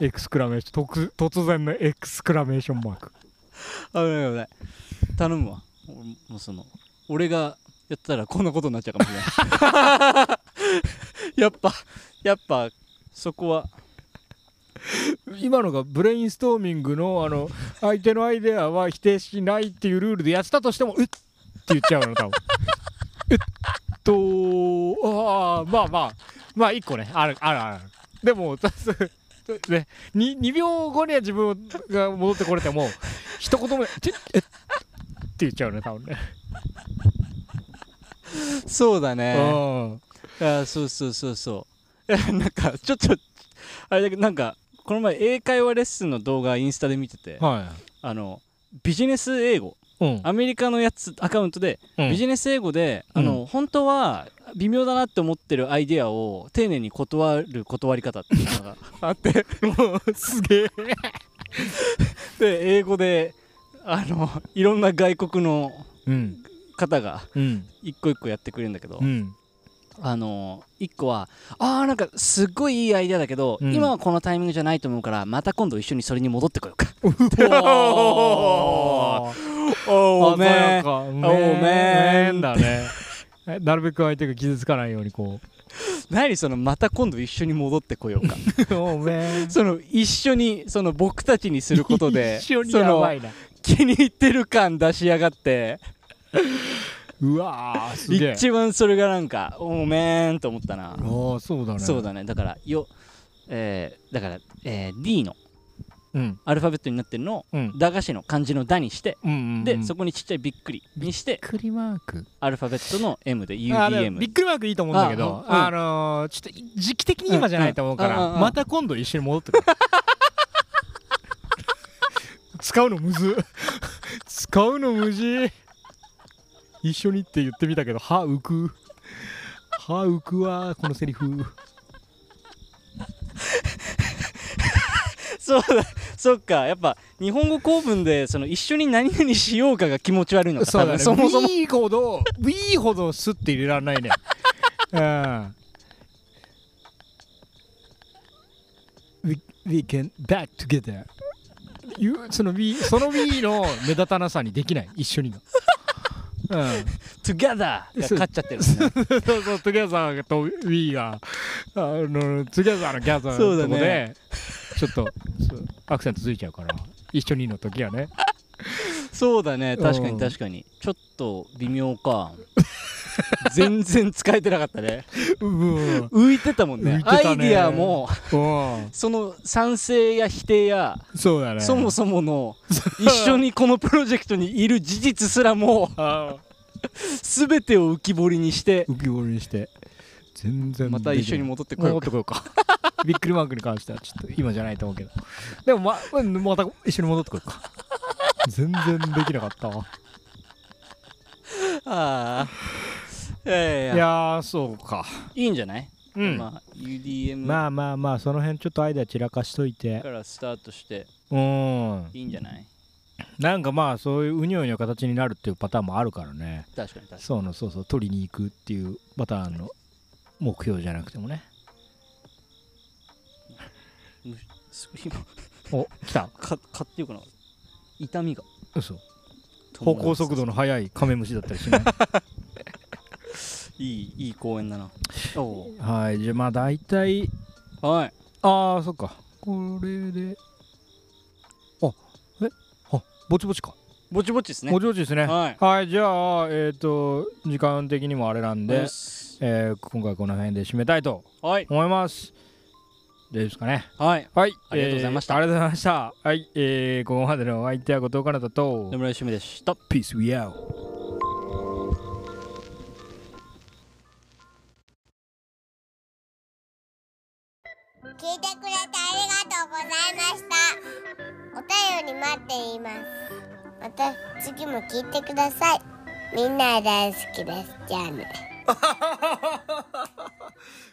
Speaker 4: エクスクラメーション突突然のエクスクラメーションマーク
Speaker 3: 危ない危ない。頼むわ。もうその俺がやったらこんなことになっちゃうかもしれない。やっぱやっぱそこは。
Speaker 4: 今のがブレインストーミングのあの相手のアイデアは否定しないっていうルールでやったとしても「うっ」って言っちゃうの多分。えっとああまあまあ。まあ一個ね。あるあるある。でもね 2, 2秒後には自分が戻ってこれても 一言も「ちえっ」って言っちゃうね多分ね。
Speaker 3: そうだ
Speaker 4: う
Speaker 3: ね
Speaker 4: ん。
Speaker 3: あそうそうそうそう。なんかちょっとあれだけどなんかこの前英会話レッスンの動画インスタで見てて
Speaker 4: は
Speaker 3: あのビジネス英語アメリカのやつアカウントで、
Speaker 4: うん。
Speaker 3: ビジネス英語で、あの本当は微妙だなって思ってるアイデアを丁寧に断る断り方っていうのが あって
Speaker 4: すげえ。
Speaker 3: で英語であのいろんな外国の
Speaker 4: うん。
Speaker 3: 方が
Speaker 4: うん。
Speaker 3: 一個一個やってくれるんだけど、
Speaker 4: うん
Speaker 3: あの一個はあーなんかすっごいいいアイデアだけど、
Speaker 4: うん。
Speaker 3: 今はこのタイミングじゃないと思うからまた今度一緒にそれに戻ってこようか。
Speaker 4: お
Speaker 3: お
Speaker 4: 鮮やか。
Speaker 3: お
Speaker 4: め
Speaker 3: め
Speaker 4: ん。だねえなるべく相手が傷つかないようにこ
Speaker 3: 何そのまた今度一緒に戻ってこようかその一緒にその僕たちにすることで
Speaker 4: 一緒に
Speaker 3: その
Speaker 4: やばいな
Speaker 3: 気に入ってる感出しやがって
Speaker 4: うわーすげえ。
Speaker 3: 一番それがなんかおめんと思ったな。
Speaker 4: ああそうだね。
Speaker 3: そうだね。だからよえーだから、えー D の
Speaker 4: うん。
Speaker 3: アルファベットになってるのを
Speaker 4: うん。
Speaker 3: 駄菓子の漢字の「だ」にして
Speaker 4: うんうん
Speaker 3: でそこにちっちゃいびっくりにして
Speaker 4: クリマーク。
Speaker 3: アルファベットの M で UDM
Speaker 4: びっくりマークいいと思うんだけど
Speaker 3: あうん。
Speaker 4: あのーちょっと時期的に今じゃないと思うか
Speaker 3: うんうんうんうん。
Speaker 4: らまた今度一緒に戻ってくる。使うのむず。使うのむじ一緒にって言ってみたけど歯浮く。歯浮くわこのセリフ。
Speaker 3: そうだそっか。やっぱ日本語構文でその一緒に何々しようかが気持ち悪いのか
Speaker 4: そうだ
Speaker 3: そもそも。
Speaker 4: B ほど B ほどスッて入れられないね。うん。We, we can back together. いうその B その B の目立たなさにできない。一緒にがうん。
Speaker 3: Together が
Speaker 4: そう
Speaker 3: 勝っちゃってる。ね
Speaker 4: そうそう、トゥギャザーと We が、あの、トゥギャザーのギャザーのとこで、ちょっとアクセントついちゃうから、一緒にの時はね。
Speaker 3: そうだね。確か
Speaker 4: うん。
Speaker 3: に確かに。ちょっと微妙か 全然使えてなかったね
Speaker 4: うん。
Speaker 3: 浮いてたもんね
Speaker 4: ね
Speaker 3: アイディアも
Speaker 4: うん
Speaker 3: その賛成や否定や
Speaker 4: そうだね。
Speaker 3: そもそもの一緒にこのプロジェクトにいる事実すらも
Speaker 4: あ
Speaker 3: 全てを浮き彫りにして
Speaker 4: 浮き彫りにして、全然
Speaker 3: また一緒に戻ってこようか
Speaker 4: 戻ってこようか。びっくりマークに関しては、ちょっと今じゃないと思うけど。でも、ま、うんまた一緒に戻ってこようか。全然できなかったわ。
Speaker 3: ああいやいや
Speaker 4: いや。ー、そうか。
Speaker 3: いいんじゃない、
Speaker 4: うん。
Speaker 3: まあ UDM
Speaker 4: まあまあまあその辺ちょっとアイデア散らかしといて。
Speaker 3: からスタートして。
Speaker 4: うん。
Speaker 3: いいんじゃない？
Speaker 4: なんかまあそういううにょうにょ形になるっていうパターンもあるからね。
Speaker 3: 確かに確かに。
Speaker 4: そうのそうそう。取りに行くっていうパターンの目標じゃなくてもね。
Speaker 3: す今。
Speaker 4: お来た。
Speaker 3: か買っていうかな痛みが。
Speaker 4: 嘘歩行速度の速いカメムシだったりしない？
Speaker 3: いいいい公園だな。
Speaker 4: はいじゃあまあ大体
Speaker 3: はい。
Speaker 4: ああそっか。これで。あえあぼちぼちか。
Speaker 3: ぼちぼちですね。
Speaker 4: ぼちぼちですね。
Speaker 3: はい。
Speaker 4: はいじゃあえっ、と時間的にもあれなんでえー今回この辺で締めたいと
Speaker 3: はい。
Speaker 4: 思います大丈夫ですかね。
Speaker 3: はい。
Speaker 4: はい。
Speaker 3: ありがとうございました。
Speaker 4: えーありがとうございました。はい。えー、ここまでのお相手は後藤かなたと。
Speaker 3: 野村しめでした。
Speaker 4: Peace we out.
Speaker 2: 聞いてくれてありがとうございました。お便り待っています。また次も聞いてください。みんな大好きです。じゃあね